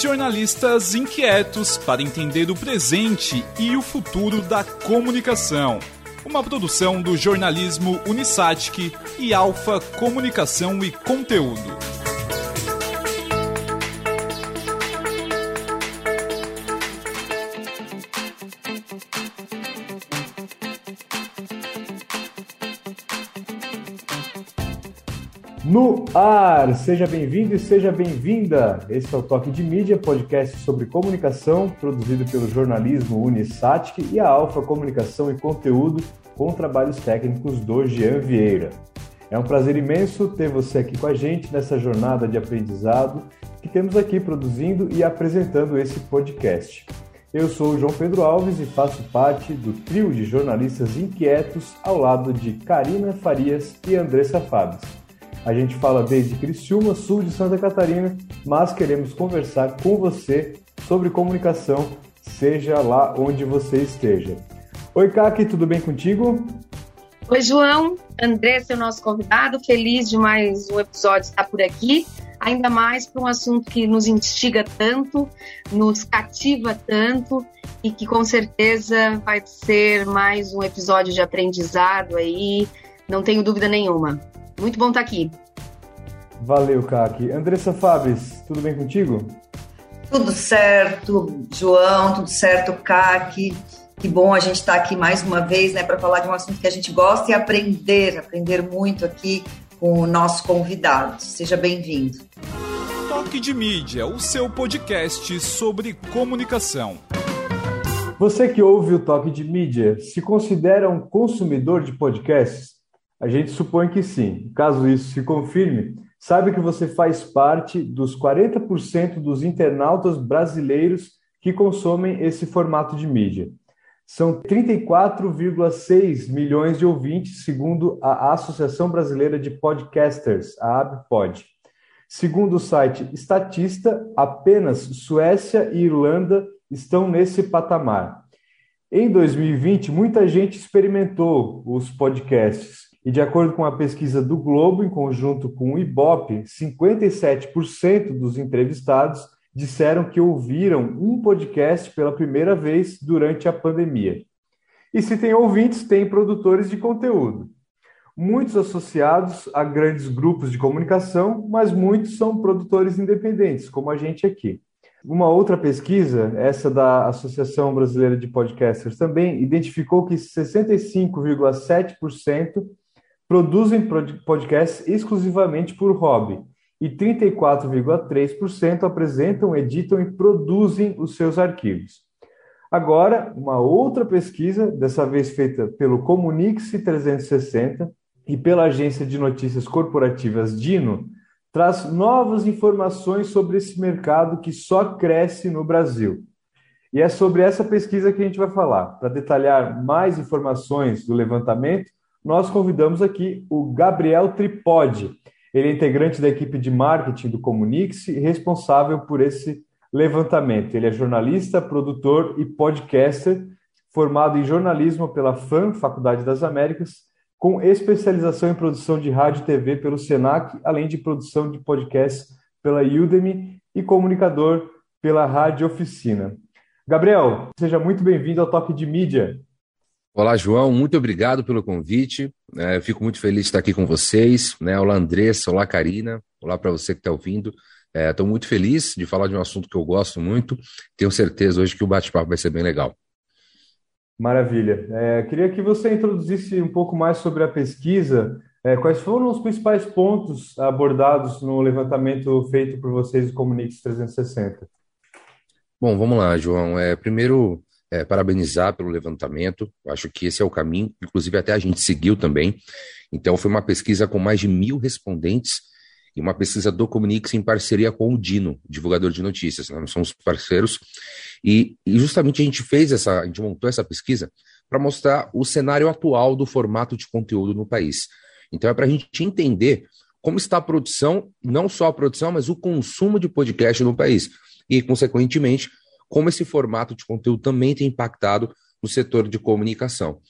Jornalistas inquietos para entender o presente e o futuro da comunicação. Uma produção do jornalismo Unisatic e Alfa Comunicação e Conteúdo. No ar! Seja bem-vindo e seja bem-vinda! Esse é o Toque de Mídia, podcast sobre comunicação, produzido pelo jornalismo Unisatic e a Alfa Comunicação e Conteúdo, com trabalhos técnicos do Jean Vieira. É um prazer imenso ter você aqui com a gente nessa jornada de aprendizado que temos aqui produzindo e apresentando esse podcast. Eu sou o João Pedro Alves e faço parte do trio de jornalistas inquietos ao lado de Karina Farias e Andressa Fabes. A gente fala desde Criciúma, sul de Santa Catarina, mas queremos conversar com você sobre comunicação, seja lá onde você esteja. Oi, Kaki, tudo bem contigo? Oi, João. André, seu nosso convidado, feliz de mais um episódio estar por aqui, ainda mais para um assunto que nos instiga tanto, nos cativa tanto e que com certeza vai ser mais um episódio de aprendizado aí, não tenho dúvida nenhuma. Muito bom estar aqui. Valeu, Kaki. Andressa Fabes, tudo bem contigo? Tudo certo, João, tudo certo, Kaki. Que bom a gente estar tá aqui mais uma vez, né, para falar de um assunto que a gente gosta e aprender, aprender muito aqui com o nosso convidado. Seja bem-vindo. Toque de Mídia, o seu podcast sobre comunicação. Você que ouve o Toque de Mídia se considera um consumidor de podcasts? A gente supõe que sim. Caso isso se confirme, saiba que você faz parte dos 40% dos internautas brasileiros que consomem esse formato de mídia. São 34,6 milhões de ouvintes, segundo a Associação Brasileira de Podcasters, a ABPOD. Segundo o site Estatista, apenas Suécia e Irlanda estão nesse patamar. Em 2020, muita gente experimentou os podcasts e de acordo com a pesquisa do Globo, em conjunto com o Ibope, 57% dos entrevistados disseram que ouviram um podcast pela primeira vez durante a pandemia. E se tem ouvintes, tem produtores de conteúdo. Muitos associados a grandes grupos de comunicação, mas muitos são produtores independentes, como a gente aqui. Uma outra pesquisa, essa da Associação Brasileira de Podcasters também, identificou que 65,7% produzem podcasts exclusivamente por hobby e 34,3% apresentam, editam e produzem os seus arquivos. Agora, uma outra pesquisa, dessa vez feita pelo Comunix 360 e pela agência de notícias corporativas Dino, traz novas informações sobre esse mercado que só cresce no Brasil. E é sobre essa pesquisa que a gente vai falar. Para detalhar mais informações do levantamento, nós convidamos aqui o Gabriel Tripode. Ele é integrante da equipe de marketing do Comunix e responsável por esse levantamento. Ele é jornalista, produtor e podcaster, formado em jornalismo pela FAM, Faculdade das Américas, com especialização em produção de rádio e TV pelo Senac, além de produção de podcasts pela Udemy e comunicador pela Rádio Oficina. Gabriel, seja muito bem-vindo ao Toque de Mídia. Olá, João, muito obrigado pelo convite. É, fico muito feliz de estar aqui com vocês. Né? Olá, Andressa, olá, Karina, olá para você que está ouvindo. Estou é, muito feliz de falar de um assunto que eu gosto muito. Tenho certeza hoje que o bate-papo vai ser bem legal. Maravilha. É, queria que você introduzisse um pouco mais sobre a pesquisa. É, quais foram os principais pontos abordados no levantamento feito por vocês do Comunix 360? Bom, vamos lá, João. É, primeiro, é, parabenizar pelo levantamento. Acho que esse é o caminho, inclusive até a gente seguiu também. Então, foi uma pesquisa com mais de mil respondentes e uma pesquisa do Comunix em parceria com o Dino, divulgador de notícias. Né? Nós somos parceiros e, e justamente a gente fez essa, a gente montou essa pesquisa para mostrar o cenário atual do formato de conteúdo no país. Então, é para a gente entender como está a produção, não só a produção, mas o consumo de podcast no país. E, consequentemente, como esse formato de conteúdo também tem impactado no setor de comunicação.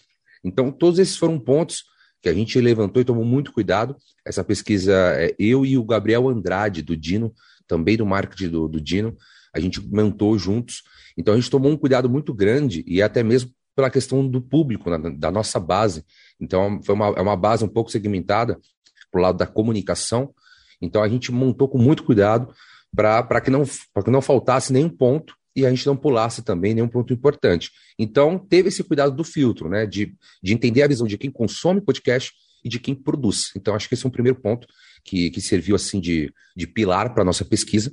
Então, todos esses foram pontos que a gente levantou e tomou muito cuidado. Essa pesquisa, é eu e o Gabriel Andrade, do Dino, também do marketing do, do Dino, a gente montou juntos. Então a gente tomou um cuidado muito grande e até mesmo pela questão do público, né, da nossa base. Então foi uma, é uma base um pouco segmentada para o lado da comunicação. Então a gente montou com muito cuidado para que, não, que não faltasse nenhum ponto e a gente não pulasse também nenhum ponto importante. Então, teve esse cuidado do filtro, né? De, de entender a visão de quem consome podcast e de quem produz. Então, acho que esse é um primeiro ponto que, que serviu assim de, de pilar para a nossa pesquisa.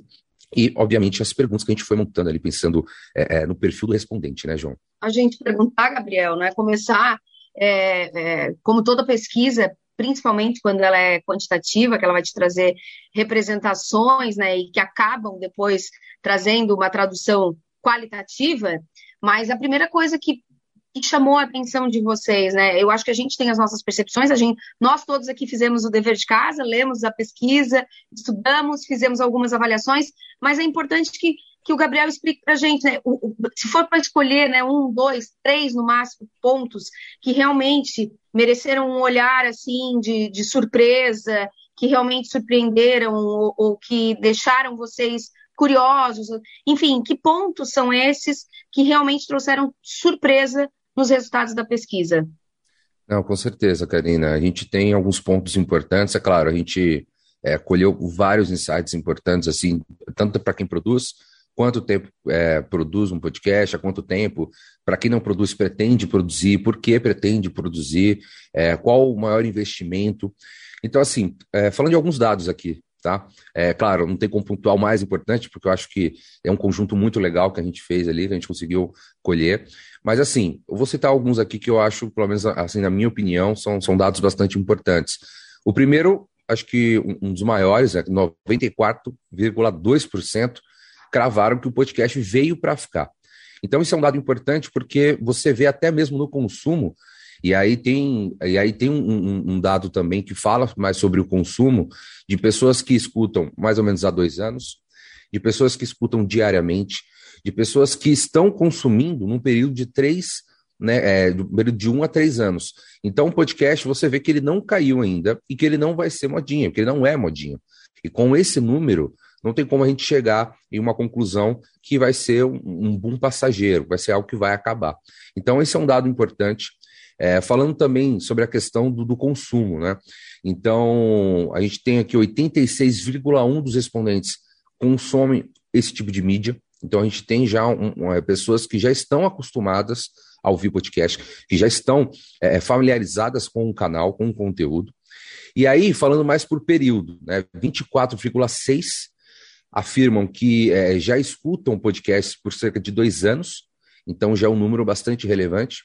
E, obviamente, as perguntas que a gente foi montando ali, pensando é, é, no perfil do respondente, né, João? A gente perguntar, Gabriel, né? Começar, é, é como toda pesquisa, principalmente quando ela é quantitativa, que ela vai te trazer representações, né, e que acabam depois trazendo uma tradução qualitativa, mas a primeira coisa que, que, chamou a atenção de vocês, né? Eu acho que a gente tem as nossas percepções, a gente, nós todos aqui fizemos o dever de casa, lemos a pesquisa, estudamos, fizemos algumas avaliações, mas é importante que, que o Gabriel explique para a gente, né? O, o, se for para escolher, né, um, dois, três no máximo pontos que realmente mereceram um olhar assim de, de surpresa, que realmente surpreenderam ou, ou que deixaram vocês curiosos, enfim, que pontos são esses que realmente trouxeram surpresa nos resultados da pesquisa? Não, com certeza, Karina. A gente tem alguns pontos importantes. É claro, a gente é, colheu vários insights importantes, assim, tanto para quem produz, quanto tempo é, produz um podcast, há quanto tempo, para quem não produz, pretende produzir, por que pretende produzir, é, qual o maior investimento. Então, assim, é, falando de alguns dados aqui, tá? É claro, não tem como pontuar o mais importante, porque eu acho que é um conjunto muito legal que a gente fez ali, que a gente conseguiu colher. Mas assim, eu vou citar alguns aqui que eu acho, pelo menos assim, na minha opinião, são, são dados bastante importantes. O primeiro, acho que um dos maiores, é 94,2% cravaram que o podcast veio para ficar. Então, isso é um dado importante porque você vê até mesmo no consumo, e aí tem, e aí tem um, um, dado também que fala mais sobre o consumo de pessoas que escutam mais ou menos há dois anos, de pessoas que escutam diariamente, de pessoas que estão consumindo num período de três, né, é, de um a três anos. Então, o podcast, você vê que ele não caiu ainda e que ele não vai ser modinha, que ele não é modinha. E com esse número, não tem como a gente chegar em uma conclusão que vai ser um, um boom passageiro, vai ser algo que vai acabar. Então, esse é um dado importante. É, falando também sobre a questão do, do, consumo, né? Então, a gente tem aqui 86,1% dos respondentes consomem esse tipo de mídia. Então, a gente tem já um, um, é, pessoas que já estão acostumadas a ouvir podcast, que já estão é, familiarizadas com o canal, com o conteúdo. E aí, falando mais por período, né? 24,6% afirmam que é, já escutam podcast por cerca de dois anos, então já é um número bastante relevante.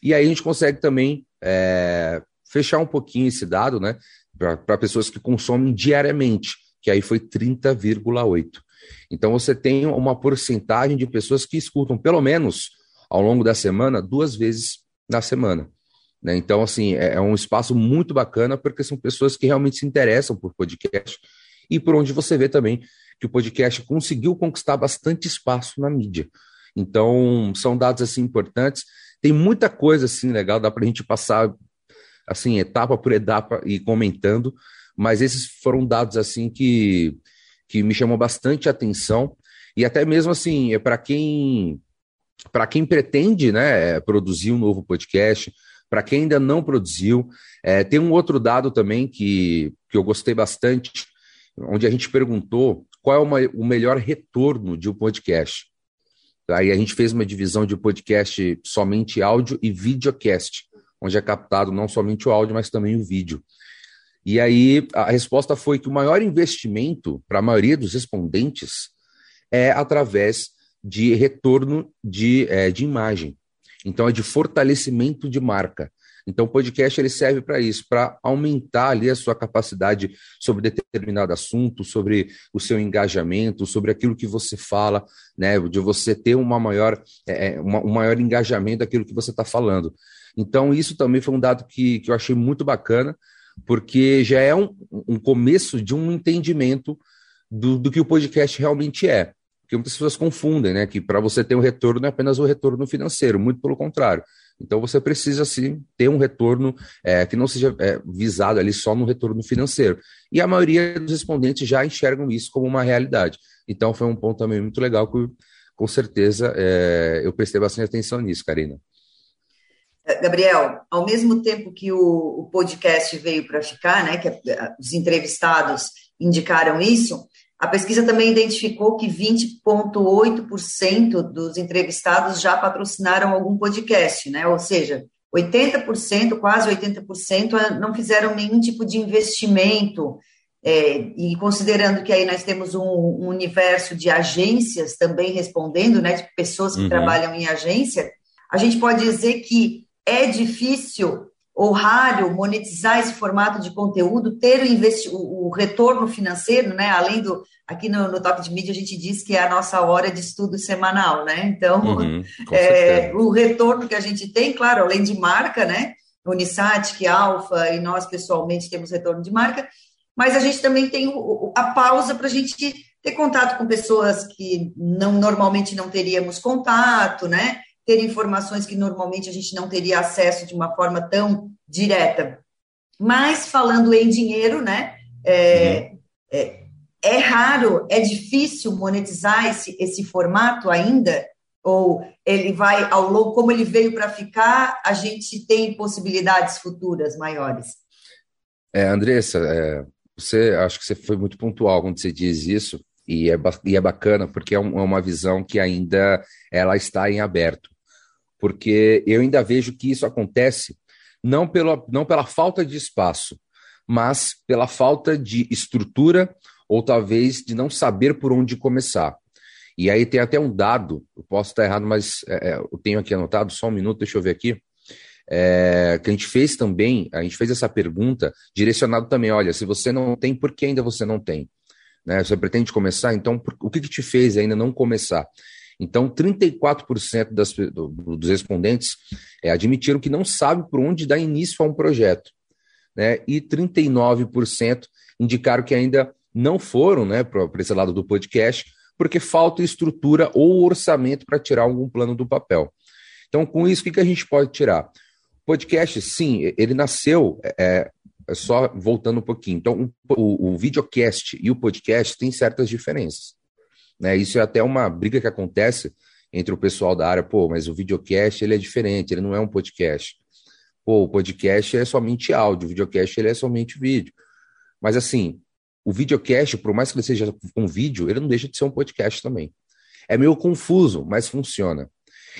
E aí a gente consegue também é, fechar um pouquinho esse dado, né, para pessoas que consomem diariamente, que aí foi 30,8. Então você tem uma porcentagem de pessoas que escutam pelo menos ao longo da semana duas vezes na semana. Né? Então, assim, é, é um espaço muito bacana porque são pessoas que realmente se interessam por podcast e por onde você vê também que o podcast conseguiu conquistar bastante espaço na mídia. Então, são dados assim importantes. Tem muita coisa assim legal, dá para a gente passar assim etapa por etapa e comentando, mas esses foram dados assim que que me chamam bastante atenção e até mesmo assim é para quem para quem pretende né produzir um novo podcast para quem ainda não produziu é, tem um outro dado também que, que eu gostei bastante onde a gente perguntou qual é uma, o melhor retorno de um podcast. Aí a gente fez uma divisão de podcast somente áudio e videocast, onde é captado não somente o áudio, mas também o vídeo. E aí a resposta foi que o maior investimento para a maioria dos respondentes é através de retorno de, é, de imagem. Então é de fortalecimento de marca. Então, o podcast ele serve para isso, para aumentar ali a sua capacidade sobre determinado assunto, sobre o seu engajamento, sobre aquilo que você fala, né? De você ter uma maior, é, é uma, um maior engajamento daquilo que você está falando. Então, isso também foi um dado que, que eu achei muito bacana, porque já é um, um começo de um entendimento do, do que o podcast realmente é. Porque muitas pessoas confundem, né? Que para você ter um retorno não é apenas o retorno financeiro, muito pelo contrário. Então você precisa sim ter um retorno é, que não seja é, visado ali só no retorno financeiro. E a maioria dos respondentes já enxergam isso como uma realidade. Então foi um ponto também muito legal que, com certeza, é, eu prestei bastante atenção nisso, Karina. É, Gabriel, ao mesmo tempo que o, o podcast veio para ficar, né, que os entrevistados indicaram isso, a pesquisa também identificou que 20,8% dos entrevistados já patrocinaram algum podcast, né? Ou seja, 80%, quase 80%, não fizeram nenhum tipo de investimento. É, e considerando que aí nós temos um, um, universo de agências também respondendo, né, de pessoas que uhum. trabalham em agência, a gente pode dizer que é difícil ou raro monetizar esse formato de conteúdo, ter o, o, o retorno financeiro, né? Além do aqui no, no Toque de Mídia a gente diz que é a nossa hora de estudo semanal, né? Então, uhum, é, o retorno que a gente tem, claro, além de marca, né? Unisat, que Alfa e nós pessoalmente temos retorno de marca, mas a gente também tem o, a pausa para a gente ter contato com pessoas que não normalmente não teríamos contato, né? Ter informações que normalmente a gente não teria acesso de uma forma tão direta. Mas falando em dinheiro, né? É, uhum. é, é raro, é difícil monetizar esse, esse formato ainda, ou ele vai ao longo, como ele veio para ficar, a gente tem possibilidades futuras maiores. É, Andressa, é, você acho que você foi muito pontual quando você diz isso, e é, e é bacana porque é, um, é uma visão que ainda ela está em aberto porque eu ainda vejo que isso acontece não pela, não pela falta de espaço, mas pela falta de estrutura ou talvez de não saber por onde começar. E aí tem até um dado, eu posso estar errado, mas é, é eu tenho aqui anotado, só um minuto, deixa eu ver aqui. É, que a gente fez também, a gente fez essa pergunta direcionado também, olha, se você não tem, por que ainda você não tem? Né? Você pretende começar, então por, o que, que te fez ainda não começar? Então, 34% das, do, dos respondentes é, admitiram que não sabe por onde dar início a um projeto. Né? E 39% indicaram que ainda não foram né, para esse lado do podcast, porque falta estrutura ou orçamento para tirar algum plano do papel. Então, com isso, o que, que a gente pode tirar? O podcast, sim, ele nasceu, é, é só voltando um pouquinho. Então, o, o videocast e o podcast têm certas diferenças. Né? Isso é até uma briga que acontece entre o pessoal da área. Pô, mas o videocast ele é diferente, ele não é um podcast. Pô, o podcast é somente áudio, o videocast ele é somente vídeo. Mas assim, o videocast, por mais que ele seja com vídeo, ele não deixa de ser um podcast também. É meio confuso, mas funciona.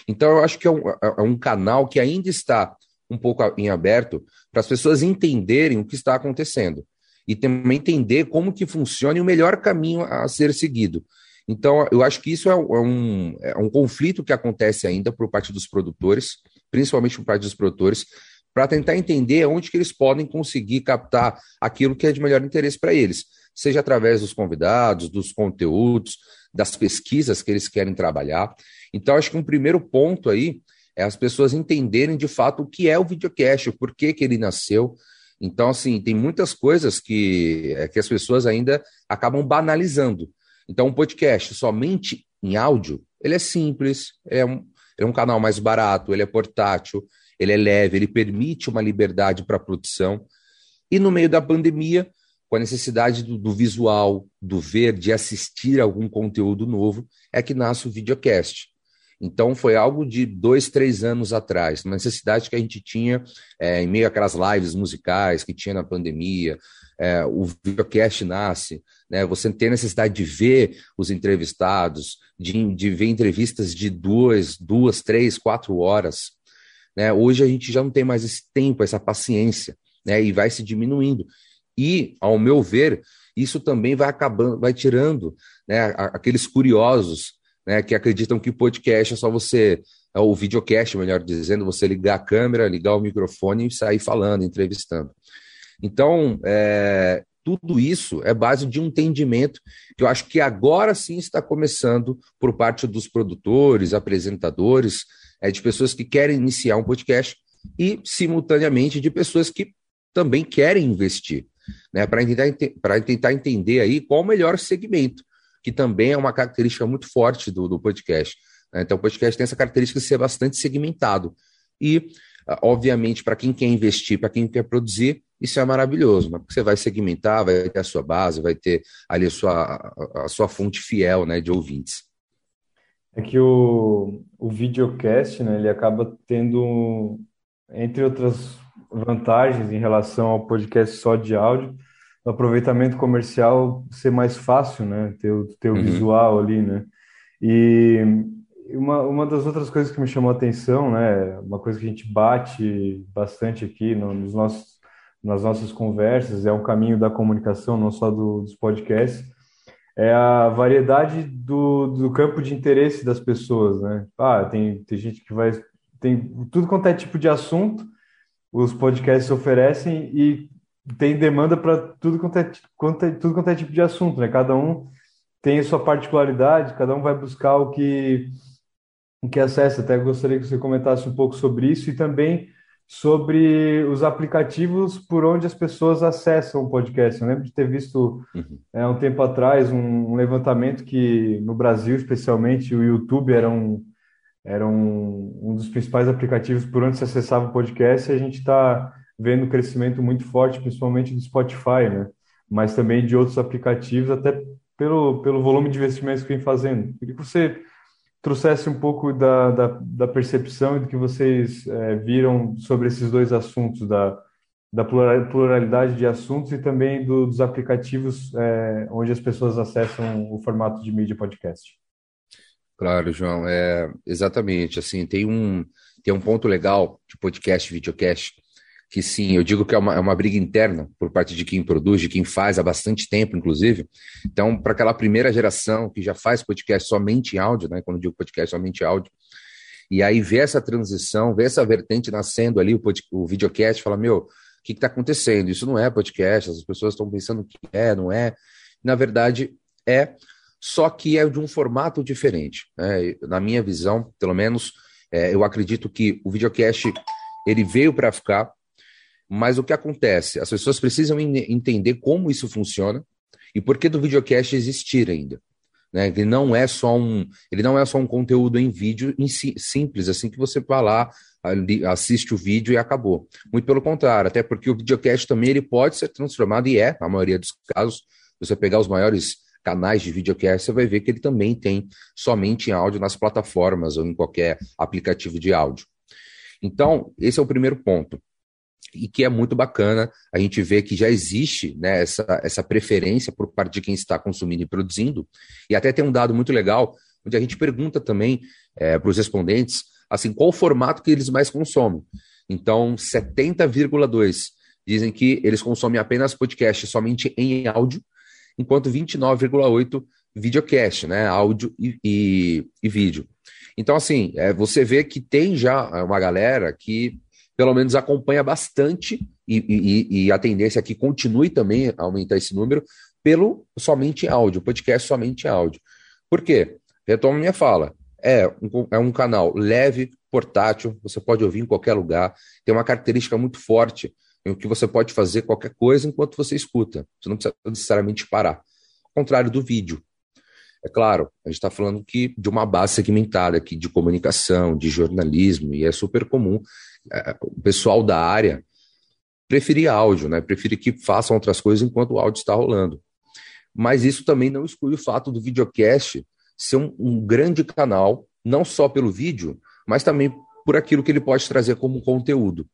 Então eu acho que é um, é um canal que ainda está um pouco em aberto para as pessoas entenderem o que está acontecendo e também entender como que funciona e o melhor caminho a ser seguido. Então, eu acho que isso é, é um, é um conflito que acontece ainda por parte dos produtores, principalmente por parte dos produtores, para tentar entender onde que eles podem conseguir captar aquilo que é de melhor interesse para eles, seja através dos convidados, dos conteúdos, das pesquisas que eles querem trabalhar. Então, acho que um primeiro ponto aí é as pessoas entenderem de fato o que é o videocast, o porquê que ele nasceu. Então, assim, tem muitas coisas que, é, que as pessoas ainda acabam banalizando. Então, um podcast somente em áudio, ele é simples, é um, é um canal mais barato, ele é portátil, ele é leve, ele permite uma liberdade para a produção. E no meio da pandemia, com a necessidade do, do, visual, do ver, de assistir algum conteúdo novo, é que nasce o videocast. Então, foi algo de dois, três anos atrás, uma necessidade que a gente tinha é, em meio àquelas lives musicais que tinha na pandemia, é, o videocast nasce, né? Você tem necessidade de ver os entrevistados, de, de ver entrevistas de duas, duas, três, quatro horas. Né? Hoje a gente já não tem mais esse tempo, essa paciência, né? E vai se diminuindo. E, ao meu ver, isso também vai acabando, vai tirando né, aqueles curiosos né, que acreditam que o podcast é só você, é o videocast, melhor dizendo, você ligar a câmera, ligar o microfone e sair falando, entrevistando. Então, é, tudo isso é base de um entendimento que eu acho que agora sim está começando por parte dos produtores, apresentadores, é, de pessoas que querem iniciar um podcast e, simultaneamente, de pessoas que também querem investir, né, para tentar, tentar entender aí qual o melhor segmento, que também é uma característica muito forte do, do podcast. Né? Então, o podcast tem essa característica de ser bastante segmentado. E, obviamente, para quem quer investir, para quem quer produzir, isso é maravilhoso, né? porque você vai segmentar, vai ter a sua base, vai ter ali a sua, a, a sua fonte fiel né, de ouvintes. É que o, o videocast, né, ele acaba tendo, entre outras vantagens em relação ao podcast só de áudio, o aproveitamento comercial ser mais fácil, né, ter, ter o uhum. visual ali, né, e uma, uma das outras coisas que me chamou a atenção, né, uma coisa que a gente bate bastante aqui nos nossos, nas nossas conversas, é um caminho da comunicação, não só do, dos podcasts, é a variedade do, do campo de interesse das pessoas, né? Ah, tem, tem gente que vai... Tem tudo quanto é tipo de assunto, os podcasts oferecem e tem demanda para tudo quanto é, quanto é, tudo quanto é tipo de assunto, né? Cada um tem a sua particularidade, cada um vai buscar o que o que acessa. Até gostaria que você comentasse um pouco sobre isso e também sobre os aplicativos por onde as pessoas acessam o podcast. Eu lembro de ter visto uhum. é, um tempo atrás um, levantamento que no Brasil, especialmente, o YouTube era um, era um, um dos principais aplicativos por onde se acessava o podcast e a gente está vendo um crescimento muito forte, principalmente do Spotify, né? mas também de outros aplicativos, até pelo, pelo volume de investimentos que vem fazendo. Queria que você trouxesse um pouco da, da, da percepção e do que vocês é, viram sobre esses dois assuntos, da, da pluralidade de assuntos e também do, dos aplicativos é, onde as pessoas acessam o formato de mídia podcast. Claro, João, é exatamente assim. Tem um tem um ponto legal de podcast, videocast, que sim, eu digo que é uma, é uma briga interna por parte de quem produz, de quem faz há bastante tempo, inclusive. Então, para aquela primeira geração que já faz podcast somente em áudio, né? Quando eu digo podcast somente áudio, e aí ver essa transição, ver essa vertente nascendo ali, o, pod, o videocast, fala, meu, o que está acontecendo? Isso não é podcast, as pessoas estão pensando que é, não é. Na verdade, é, só que é de um formato diferente. Né? Na minha visão, pelo menos, é, eu acredito que o videocast ele veio para ficar, mas o que acontece? As pessoas precisam entender como isso funciona e por que do videocast existir ainda. Né? Ele não é só um, ele não é só um conteúdo em vídeo em si, simples, assim que você vai lá, assiste o vídeo e acabou. Muito pelo contrário, até porque o videocast também ele pode ser transformado e é, na maioria dos casos, você pegar os maiores canais de videocast, você vai ver que ele também tem somente em áudio nas plataformas ou em qualquer aplicativo de áudio. Então, esse é o primeiro ponto e que é muito bacana a gente ver que já existe né, essa, essa preferência por parte de quem está consumindo e produzindo. E até tem um dado muito legal, onde a gente pergunta também é, para os respondentes assim, qual o formato que eles mais consomem. Então, 70,2% dizem que eles consomem apenas podcast somente em áudio, enquanto 29,8% videocast, né, áudio e, e, e vídeo. Então, assim, é, você vê que tem já uma galera que pelo menos acompanha bastante, e, e, e a tendência é que continue também a aumentar esse número, pelo somente áudio, podcast somente áudio. Por quê? Retomo minha fala. É um, é um canal leve, portátil, você pode ouvir em qualquer lugar, tem uma característica muito forte em que você pode fazer qualquer coisa enquanto você escuta. Você não precisa necessariamente parar. Ao contrário do vídeo. É claro, a gente está falando que de uma base segmentada aqui de comunicação, de jornalismo, e é super comum é, o pessoal da área preferir áudio, né? Preferir que façam outras coisas enquanto o áudio está rolando. Mas isso também não exclui o fato do videocast ser um, um grande canal, não só pelo vídeo, mas também por aquilo que ele pode trazer como conteúdo.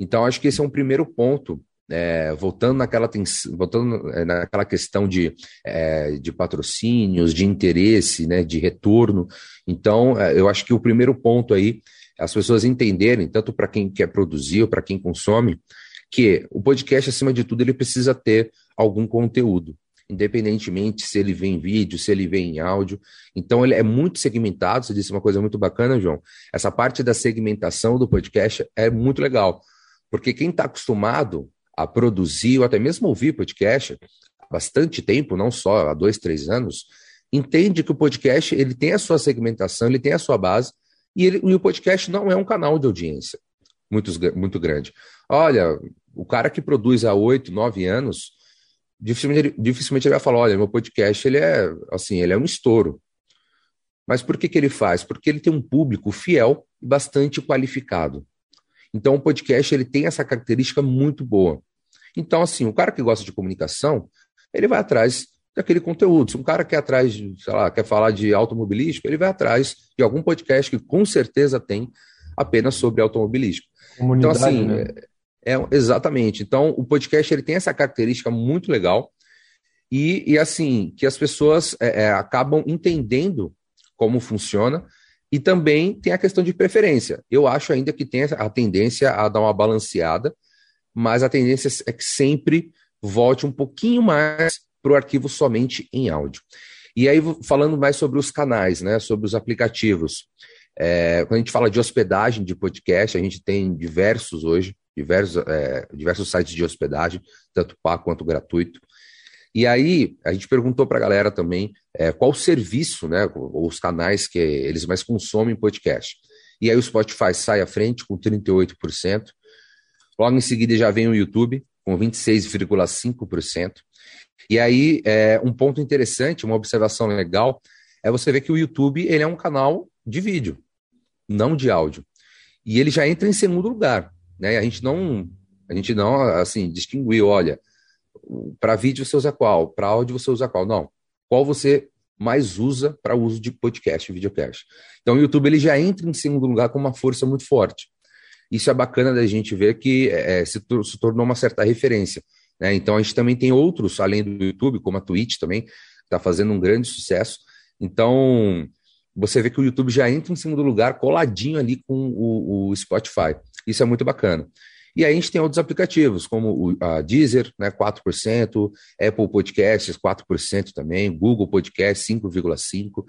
Então, acho que esse é um primeiro ponto é, voltando naquela, voltando é, naquela questão de, é, de patrocínios, de interesse, né, de retorno. Então, é, eu acho que o primeiro ponto aí as pessoas entenderem, tanto para quem quer produzir ou para quem consome, que o podcast, acima de tudo, ele precisa ter algum conteúdo, independentemente se ele vem em vídeo, se ele vem em áudio. Então, ele é muito segmentado. Você disse uma coisa muito bacana, João. Essa parte da segmentação do podcast é muito legal, porque quem está acostumado a produzir ou até mesmo ouvir podcast há bastante tempo, não só há dois, três anos, entende que o podcast ele tem a sua segmentação, ele tem a sua base e, ele, e o podcast não é um canal de audiência muito, muito grande. Olha, o cara que produz há oito, nove anos, dificilmente, dificilmente ele vai falar, olha, meu podcast ele é assim, ele é um estouro. Mas por que, que ele faz? Porque ele tem um público fiel e bastante qualificado. Então o podcast ele tem essa característica muito boa. Então, assim, o cara que gosta de comunicação, ele vai atrás daquele conteúdo. Se um cara quer atrás, sei lá, quer falar de automobilístico, ele vai atrás de algum podcast que com certeza tem apenas sobre automobilístico. então, assim, né? é, é, exatamente. Então, o podcast ele tem essa característica muito legal e, e assim, que as pessoas é, é, acabam entendendo como funciona e também tem a questão de preferência. Eu acho ainda que tem a tendência a dar uma balanceada, mas a tendência é que sempre volte um pouquinho mais para o arquivo somente em áudio. E aí, falando mais sobre os canais, né, sobre os aplicativos. É, quando a gente fala de hospedagem de podcast, a gente tem diversos hoje, diversos, é, diversos sites de hospedagem, tanto pago quanto gratuito. E aí, a gente perguntou para a galera também é, qual o serviço, né, os canais que eles mais consomem podcast. E aí o Spotify sai à frente com 38%. Logo em seguida já vem o YouTube com 26,5%. E aí, é, um ponto interessante, uma observação legal, é você ver que o YouTube ele é um canal de vídeo, não de áudio. E ele já entra em segundo lugar. Né? A gente não, a gente não assim, distinguiu, olha, para vídeo você usa qual, para áudio você usa qual. Não. Qual você mais usa para uso de podcast videocast. Então o YouTube ele já entra em segundo lugar com uma força muito forte. Isso é bacana da gente ver que é, se, se tornou uma certa referência. Né? Então a gente também tem outros, além do YouTube, como a Twitch também, está fazendo um grande sucesso. Então você vê que o YouTube já entra em segundo lugar, coladinho ali com o, o Spotify. Isso é muito bacana. E aí a gente tem outros aplicativos, como o a Deezer, né, 4%, Apple Podcasts, 4% também, Google Podcasts, 5,5%.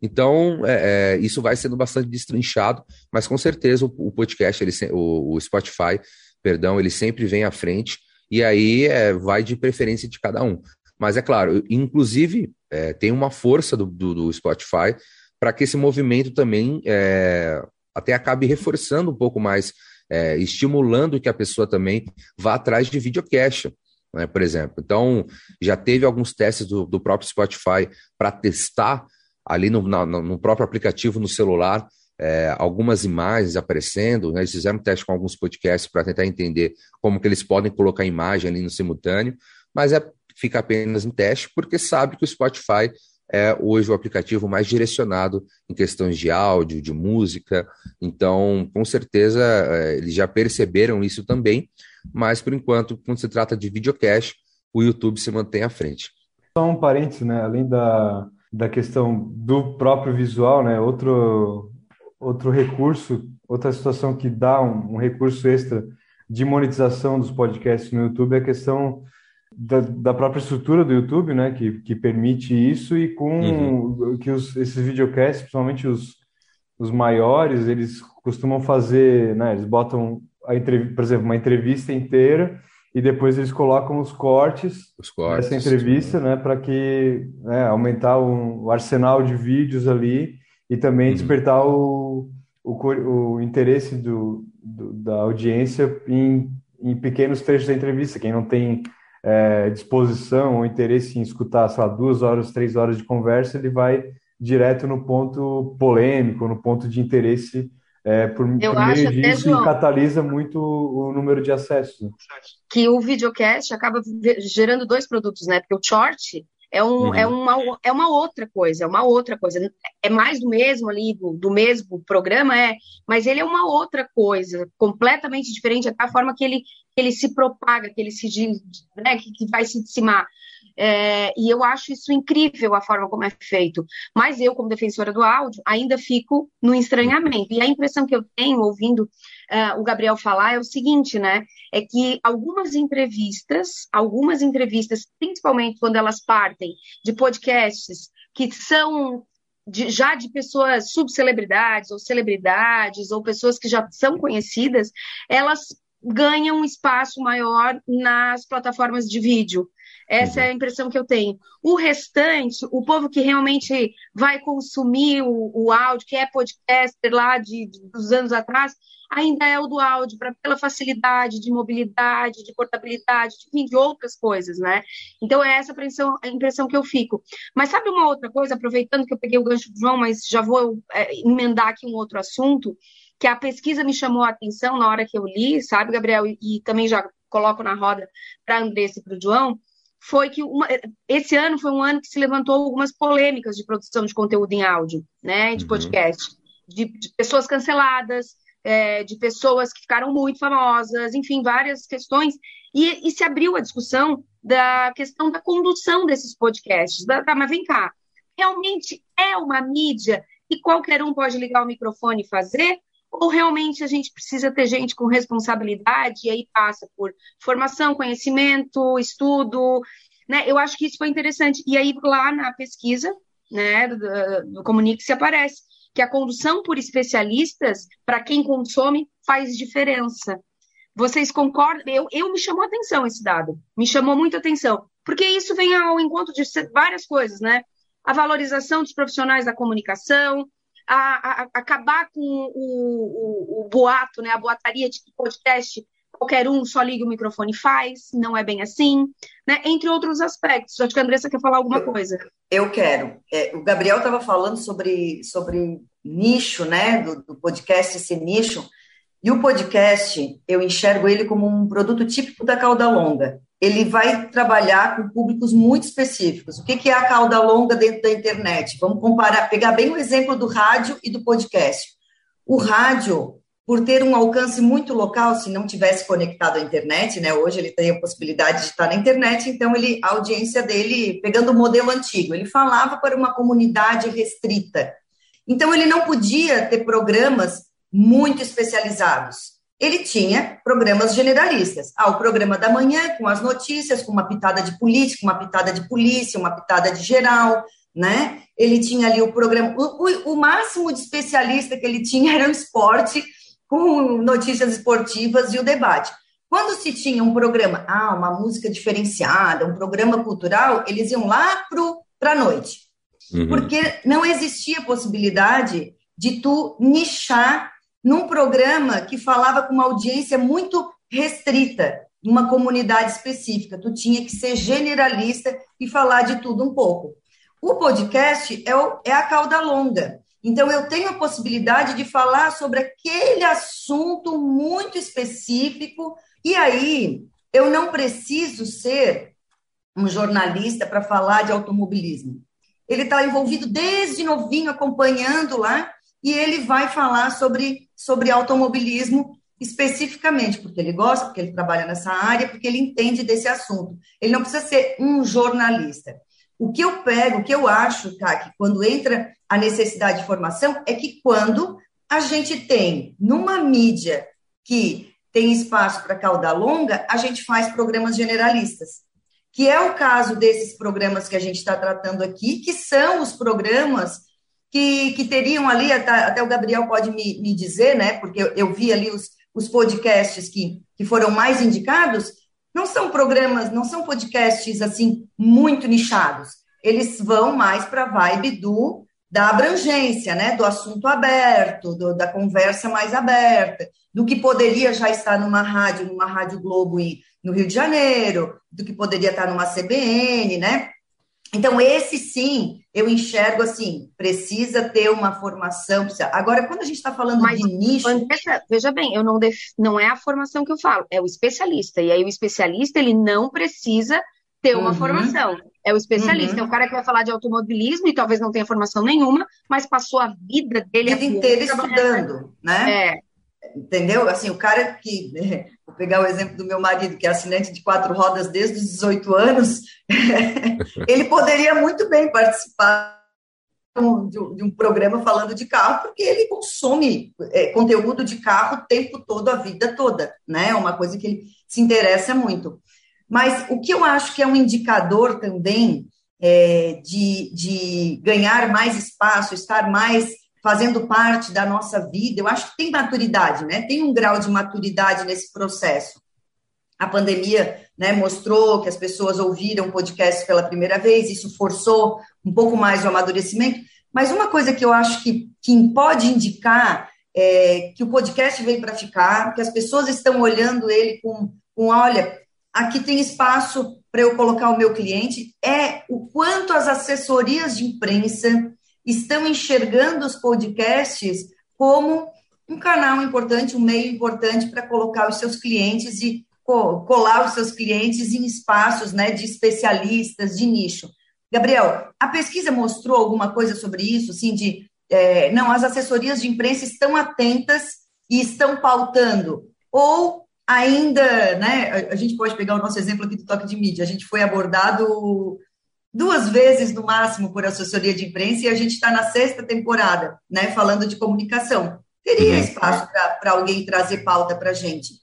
Então, é, é, isso vai sendo bastante destrinchado, mas com certeza o, o podcast, ele, o, o Spotify, perdão, ele sempre vem à frente e aí é, vai de preferência de cada um. Mas é claro, inclusive é, tem uma força do, do, do Spotify para que esse movimento também é, até acabe reforçando um pouco mais, é, estimulando que a pessoa também vá atrás de videocast, né, por exemplo. Então, já teve alguns testes do, do próprio Spotify para testar ali no, na, no próprio aplicativo no celular é, algumas imagens aparecendo, né? eles fizeram um teste com alguns podcasts para tentar entender como que eles podem colocar imagem ali no simultâneo, mas é, fica apenas em teste, porque sabe que o Spotify é hoje o aplicativo mais direcionado em questões de áudio, de música, então com certeza é, eles já perceberam isso também, mas por enquanto, quando se trata de videocast, o YouTube se mantém à frente. Só um parênteses, né? Além da, da questão do próprio visual, né? Outro, outro recurso, outra situação que dá um, um, recurso extra de monetização dos podcasts no YouTube é a questão da, da própria estrutura do YouTube, né, que, que permite isso e com uhum. que os, esses videocasts, principalmente os, os maiores, eles costumam fazer, né, eles botam a por exemplo, uma entrevista inteira e depois eles colocam os cortes, os cortes dessa entrevista, sim. né, para que né, aumentar o, o arsenal de vídeos ali e também uhum. despertar o, o, o interesse do, do, da audiência em, em pequenos trechos da entrevista. Quem não tem é, disposição ou interesse em escutar, sei lá, duas horas, três horas de conversa, ele vai direto no ponto polêmico, no ponto de interesse é, por, Eu por meio disso João, e catalisa muito o número de acessos. Que o videocast acaba gerando dois produtos, né? Porque o short é, um, uhum. é, uma, é uma outra coisa, é uma outra coisa. É mais do mesmo ali, do, do, mesmo programa, é, mas ele é uma outra coisa, completamente diferente, até a forma que ele, que ele se propaga, que ele se né, que, que vai se dissimar. É, e eu acho isso incrível a forma como é feito. Mas eu, como defensora do áudio, ainda fico no estranhamento. E a impressão que eu tenho ouvindo uh, o Gabriel falar é o seguinte, né? É que algumas entrevistas, algumas entrevistas, principalmente quando elas partem de podcasts que são de, já de pessoas subcelebridades ou celebridades ou pessoas que já são conhecidas, elas ganham um espaço maior nas plataformas de vídeo. Essa é a impressão que eu tenho. O restante, o povo que realmente vai consumir o, o áudio, que é podcaster lá de, de, dos anos atrás, ainda é o do áudio, pra, pela facilidade de mobilidade, de portabilidade, de, de outras coisas, né? Então é essa a impressão, a impressão que eu fico. Mas sabe uma outra coisa, aproveitando que eu peguei o gancho do João, mas já vou é, emendar aqui um outro assunto, que a pesquisa me chamou a atenção na hora que eu li, sabe, Gabriel? E, e também já coloco na roda para a Andressa e para o João, foi que uma, esse ano foi um ano que se levantou algumas polêmicas de produção de conteúdo em áudio, né, de uhum. podcast, de, de, pessoas canceladas, é, de pessoas que ficaram muito famosas, enfim, várias questões, e, e, se abriu a discussão da questão da condução desses podcasts. Da, tá, mas vem cá, realmente é uma mídia que qualquer um pode ligar o microfone e fazer? Ou realmente a gente precisa ter gente com responsabilidade e aí passa por formação, conhecimento, estudo, né? Eu acho que isso foi interessante. E aí lá na pesquisa, né, do, do Comunique-se aparece que a condução por especialistas, para quem consome, faz diferença. Vocês concordam? Eu, eu me chamou atenção esse dado, me chamou muito atenção, porque isso vem ao encontro de várias coisas, né? A valorização dos profissionais da comunicação, a, a, acabar com o, o, o, boato, né, a boataria de que podcast qualquer um só liga o microfone e faz, não é bem assim, né? entre outros aspectos. Acho que a Andressa quer falar alguma coisa. Eu quero. É, o Gabriel estava falando sobre, sobre nicho, né, do, do podcast, esse nicho, e o podcast, eu enxergo ele como um produto típico da cauda longa. Ele vai trabalhar com públicos muito específicos. O que é a cauda longa dentro da internet? Vamos comparar, pegar bem o exemplo do rádio e do podcast. O rádio, por ter um alcance muito local, se não tivesse conectado à internet, né? Hoje ele tem a possibilidade de estar na internet, então ele, a audiência dele, pegando o modelo antigo, ele falava para uma comunidade restrita. Então ele não podia ter programas muito especializados. Ele tinha programas generalistas. Ah, o programa da manhã, com as notícias, com uma pitada de política, uma pitada de polícia, uma pitada de geral, né? Ele tinha ali o programa. O, o, o máximo de especialista que ele tinha era o esporte, com notícias esportivas e o debate. Quando se tinha um programa, ah, uma música diferenciada, um programa cultural, eles iam lá para a noite. Uhum. Porque não existia possibilidade de tu nichar num programa que falava com uma audiência muito restrita, uma comunidade específica. Tu tinha que ser generalista e falar de tudo um pouco. O podcast é, o, é a cauda longa. Então, eu tenho a possibilidade de falar sobre aquele assunto muito específico, e aí eu não preciso ser um jornalista para falar de automobilismo. Ele está envolvido desde novinho, acompanhando lá, e ele vai falar sobre, sobre automobilismo especificamente, porque ele gosta, porque ele trabalha nessa área, porque ele entende desse assunto. Ele não precisa ser um jornalista. O que eu pego, o que eu acho, tá, que quando entra a necessidade de formação, é que quando a gente tem numa mídia que tem espaço para cauda longa, a gente faz programas generalistas, que é o caso desses programas que a gente está tratando aqui, que são os programas que, que teriam ali, até, até o Gabriel pode me, me dizer, né? Porque eu, eu vi ali os, os podcasts que, que foram mais indicados, não são programas, não são podcasts assim muito nichados. Eles vão mais para a vibe do da abrangência, né, do assunto aberto, do, da conversa mais aberta, do que poderia já estar numa rádio, numa rádio Globo no Rio de Janeiro, do que poderia estar numa CBN, né? Então, esse sim, eu enxergo assim, precisa ter uma formação. Precisa... Agora, quando a gente está falando Mas, de nicho. Andressa, veja bem, eu não, def... não é a formação que eu falo, é o especialista. E aí, o especialista, ele não precisa ter uma uhum. formação. É o especialista, uhum. é o cara que vai falar de automobilismo e talvez não tenha formação nenhuma, mas passou a vida dele a vida inteira estudando, né? É. Entendeu? Assim, o cara que Vou pegar o exemplo do meu marido, que é assinante de quatro rodas desde os 18 anos, ele poderia muito bem participar de um programa falando de carro, porque ele consome é, conteúdo de carro o tempo todo, a vida toda, né? É uma coisa que ele se interessa muito. Mas o que eu acho que é um indicador também é, de, de ganhar mais espaço, estar mais fazendo parte da nossa vida, eu acho que tem maturidade, né? Tem um grau de maturidade nesse processo. A pandemia né, mostrou que as pessoas ouviram podcast pela primeira vez, isso forçou um pouco mais o amadurecimento. Mas uma coisa que eu acho que, que pode indicar é que o podcast veio para ficar, que as pessoas estão olhando ele com, com olha, aqui tem espaço para eu colocar o meu cliente, é o quanto as assessorias de imprensa estão enxergando os podcasts como um canal importante, um meio importante para colocar os seus clientes e colar os seus clientes em espaços né, de especialistas, de nicho. Gabriel, a pesquisa mostrou alguma coisa sobre isso, assim, de é, não, as assessorias de imprensa estão atentas e estão pautando, ou ainda, né, a, gente pode pegar o nosso exemplo aqui do toque de mídia, a gente foi abordado duas vezes no máximo por assessoria de imprensa e a gente está na sexta temporada, né, falando de comunicação. Teria uhum. espaço para alguém trazer pauta para a gente,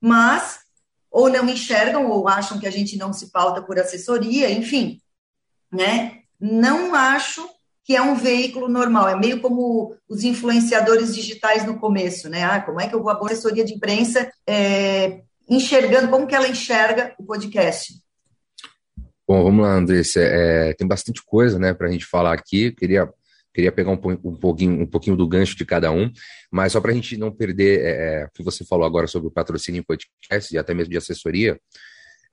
mas ou não enxergam ou acham que a gente não se pauta por assessoria, enfim, né? Não acho que é um veículo normal, é meio como os influenciadores digitais no começo, né? Ah, como é que eu vou a assessoria de imprensa é, enxergando, como que ela enxerga o podcast? Bom, vamos lá, Andressa. É, tem bastante coisa, né, para a gente falar aqui. Queria queria pegar um, um, pouquinho, um pouquinho do gancho de cada um, mas só para a gente não perder é, é, o que você falou agora sobre o patrocínio em podcast e até mesmo de assessoria.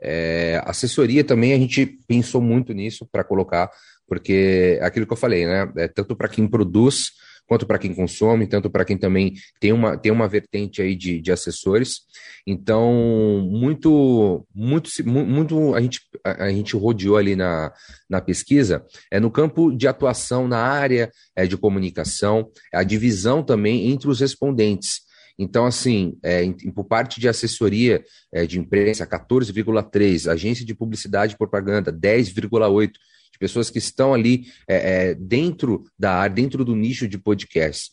É, assessoria também a gente pensou muito nisso para colocar, porque é aquilo que eu falei, né? É tanto para quem produz quanto para quem consome, tanto para quem também tem uma, tem uma vertente aí de, de assessores. Então, muito, muito, muito a gente, a, a gente rodeou ali na, na pesquisa, é no campo de atuação na área é, de comunicação, a divisão também entre os respondentes. Então, assim, é, em, por parte de assessoria é, de imprensa, 14,3%, agência de publicidade e propaganda, 10,8%, de pessoas que estão ali é, é, dentro da área, dentro do nicho de podcast.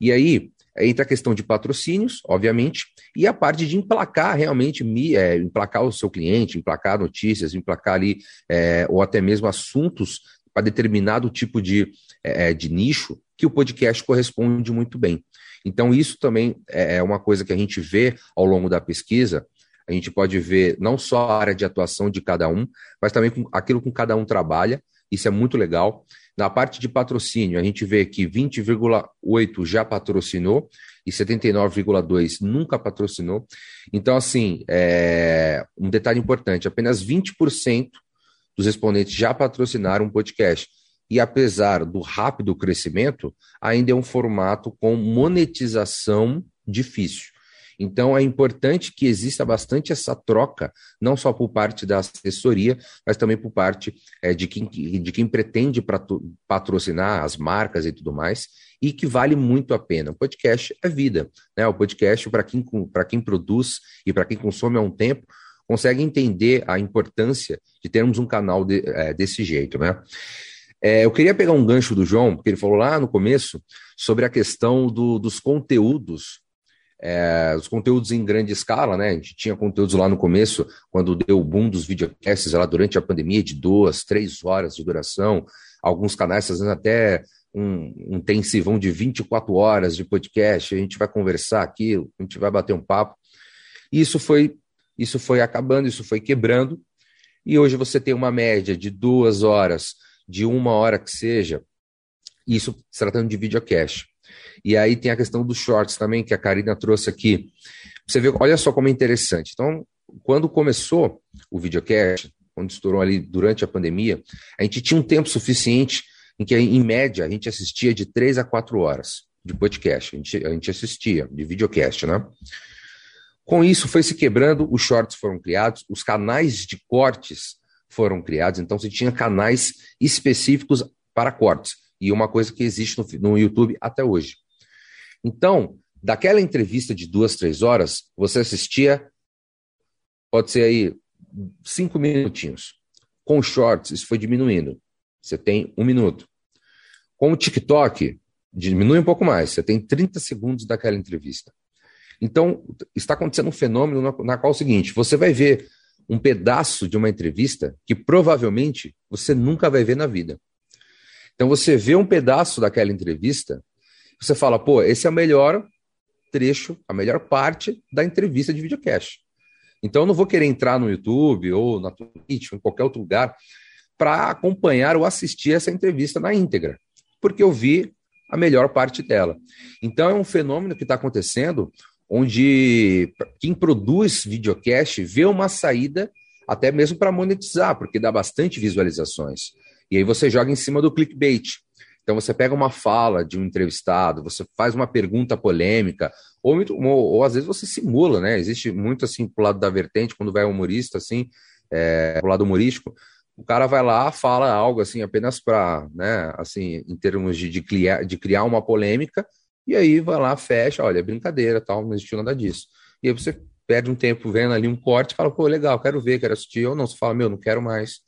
E aí entra a questão de patrocínios, obviamente, e a parte de emplacar realmente, é, emplacar o seu cliente, emplacar notícias, emplacar ali, é, ou até mesmo assuntos para determinado tipo de, é, de nicho que o podcast corresponde muito bem. Então, isso também é uma coisa que a gente vê ao longo da pesquisa, a gente pode ver não só a área de atuação de cada um, mas também com aquilo com cada um trabalha. Isso é muito legal. Na parte de patrocínio, a gente vê que 20,8 já patrocinou e 79,2 nunca patrocinou. Então, assim, é... um detalhe importante: apenas 20% dos respondentes já patrocinaram um podcast. E apesar do rápido crescimento, ainda é um formato com monetização difícil. Então, é importante que exista bastante essa troca, não só por parte da assessoria, mas também por parte é, de, quem, de quem pretende patrocinar as marcas e tudo mais, e que vale muito a pena. O podcast é vida, né? O podcast, para quem, quem produz e para quem consome há um tempo, consegue entender a importância de termos um canal de, é, desse jeito, né? É, eu queria pegar um gancho do João, porque ele falou lá no começo sobre a questão do, dos conteúdos é, os conteúdos em grande escala, né? A gente tinha conteúdos lá no começo, quando deu o boom dos videocasts lá durante a pandemia, de duas, três horas de duração. Alguns canais fazendo até um intensivão de 24 horas de podcast. A gente vai conversar aqui, a gente vai bater um papo. E isso foi, isso foi acabando, isso foi quebrando. E hoje você tem uma média de duas horas, de uma hora que seja, isso se tratando de videocast. E aí tem a questão dos shorts também, que a Karina trouxe aqui. Você vê, olha só como é interessante. Então, quando começou o videocast, quando estourou ali durante a pandemia, a gente tinha um tempo suficiente em que, em média, a gente assistia de três a quatro horas de podcast. A gente, a gente assistia, de videocast, né? Com isso, foi se quebrando, os shorts foram criados, os canais de cortes foram criados, então você tinha canais específicos para cortes. E uma coisa que existe no, no YouTube até hoje. Então, daquela entrevista de duas, três horas, você assistia, pode ser aí, cinco minutinhos. Com shorts, isso foi diminuindo. Você tem um minuto. Com o TikTok, diminui um pouco mais. Você tem 30 segundos daquela entrevista. Então, está acontecendo um fenômeno na, na qual é o seguinte: você vai ver um pedaço de uma entrevista que provavelmente você nunca vai ver na vida. Então, você vê um pedaço daquela entrevista você fala, pô, esse é o melhor trecho, a melhor parte da entrevista de videocast. Então eu não vou querer entrar no YouTube ou na Twitch ou em qualquer outro lugar para acompanhar ou assistir essa entrevista na íntegra, porque eu vi a melhor parte dela. Então é um fenômeno que está acontecendo onde quem produz videocast vê uma saída até mesmo para monetizar, porque dá bastante visualizações. E aí você joga em cima do clickbait. Então você pega uma fala de um entrevistado, você faz uma pergunta polêmica, ou, ou, ou às vezes você simula, né? Existe muito assim pro lado da vertente, quando vai humorista, assim, é, pro lado humorístico, o cara vai lá, fala algo assim, apenas para, né, assim, em termos de, de, criar, de criar uma polêmica, e aí vai lá, fecha, olha, é brincadeira, tal, não existiu nada disso. E aí você perde um tempo vendo ali um corte, fala, pô, legal, quero ver, quero assistir, ou não, você fala, meu, não quero mais.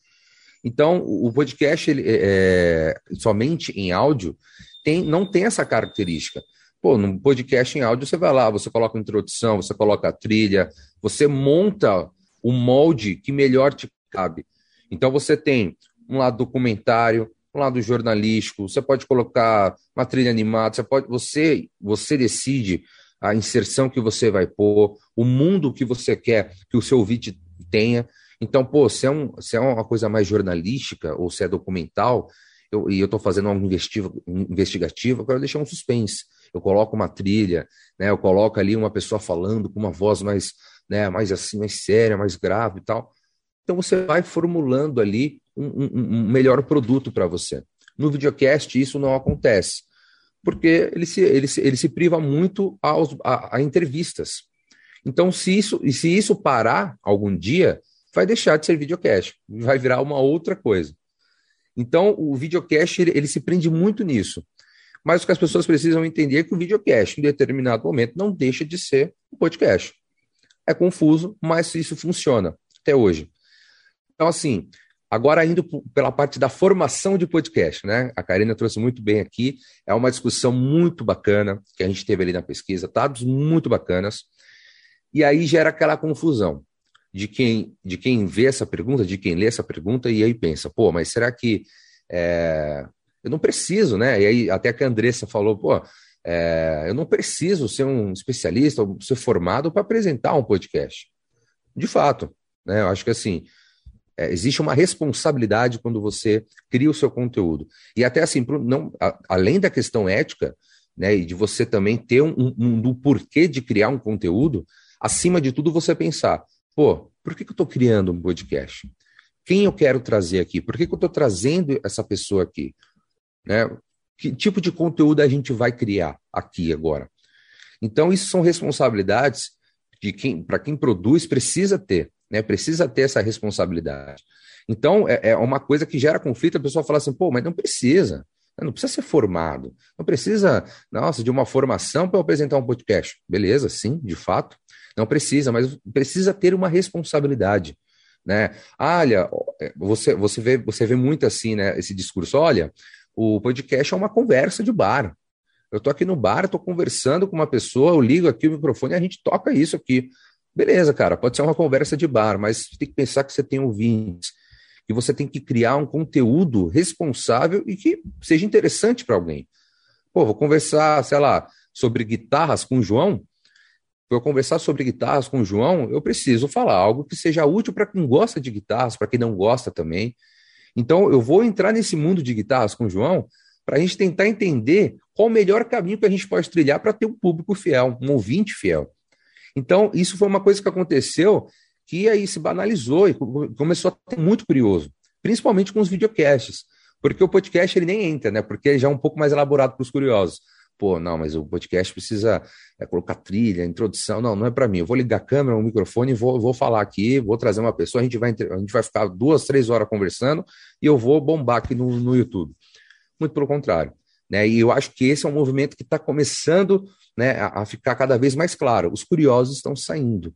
Então, o podcast, ele, é, é, somente em áudio, tem, não tem essa característica. Pô, no podcast em áudio, você vai lá, você coloca introdução, você coloca a trilha, você monta o molde que melhor te cabe. Então, você tem um lado documentário, um lado jornalístico, você pode colocar uma trilha animada, você pode, você, você decide a inserção que você vai pôr, o mundo que você quer que o seu vídeo tenha. Então, pô, se é, um, se é uma coisa mais jornalística ou se é documental, eu, e eu estou fazendo algo investigativo, eu quero deixar um suspense. Eu coloco uma trilha, né? Eu coloco ali uma pessoa falando com uma voz mais, né, mais assim, mais séria, mais grave e tal. Então você vai formulando ali um, um, um melhor produto para você. No videocast isso não acontece, porque ele se, ele se, ele se priva muito aos, a, a entrevistas. Então, se isso, e se isso parar algum dia, vai deixar de ser videocast, vai virar uma outra coisa. Então, o videocast ele, ele, se prende muito nisso. Mas o que as pessoas precisam entender é que o videocast, em determinado momento, não deixa de ser um podcast. É confuso, mas isso funciona até hoje. Então, assim, agora indo pela parte da formação de podcast, né? A Karina trouxe muito bem aqui. É uma discussão muito bacana que a gente teve ali na pesquisa, dados muito bacanas. E aí gera aquela confusão de quem, de quem vê essa pergunta, de quem lê essa pergunta, e aí pensa, pô, mas será que é, eu não preciso, né? E aí até que a Andressa falou, pô, é, eu não preciso ser um especialista ou ser formado para apresentar um podcast. De fato, né? Eu acho que assim, é, existe uma responsabilidade quando você cria o seu conteúdo. E até assim, não, a, além da questão ética, né, e de você também ter um, um, um do porquê de criar um conteúdo, acima de tudo você pensar, pô, por que, que eu estou criando um podcast? Quem eu quero trazer aqui? Por que, que eu estou trazendo essa pessoa aqui? Né? Que tipo de conteúdo a gente vai criar aqui agora? Então, isso são responsabilidades de quem, para quem produz, precisa ter, né? Precisa ter essa responsabilidade. Então, é, é uma coisa que gera conflito, a pessoa fala assim, pô, mas não precisa. Não precisa ser formado, não precisa, nossa, de uma formação para apresentar um podcast. Beleza, sim, de fato. Não precisa, mas precisa ter uma responsabilidade. Né? olha, você, você, vê, você vê muito assim, né, esse discurso, olha, o podcast é uma conversa de bar. Eu estou aqui no bar, estou conversando com uma pessoa, eu ligo aqui o microfone e a gente toca isso aqui. Beleza, cara, pode ser uma conversa de bar, mas tem que pensar que você tem ouvintes, que você tem que criar um conteúdo responsável e que seja interessante para alguém. Pô, vou conversar, sei lá, sobre guitarras com o João, para conversar sobre guitarras com o João, eu preciso falar algo que seja útil para quem gosta de guitarras, para quem não gosta também. Então, eu vou entrar nesse mundo de guitarras com o João para a gente tentar entender qual o melhor caminho que a gente pode trilhar para ter um público fiel, um ouvinte fiel. Então, isso foi uma coisa que aconteceu que aí se banalizou e começou a ter muito curioso, principalmente com os videocasts, porque o podcast ele nem entra, né? Porque já é um pouco mais elaborado para os curiosos pô, não, mas o podcast precisa é, colocar trilha, introdução. Não, não é para mim. Eu vou ligar a câmera, o microfone, vou, vou falar aqui, vou trazer uma pessoa, a gente vai, a gente vai ficar duas, três horas conversando e eu vou bombar aqui no, no YouTube. Muito pelo contrário. Né? E eu acho que esse é um movimento que está começando né, a, a ficar cada vez mais claro. Os curiosos estão saindo.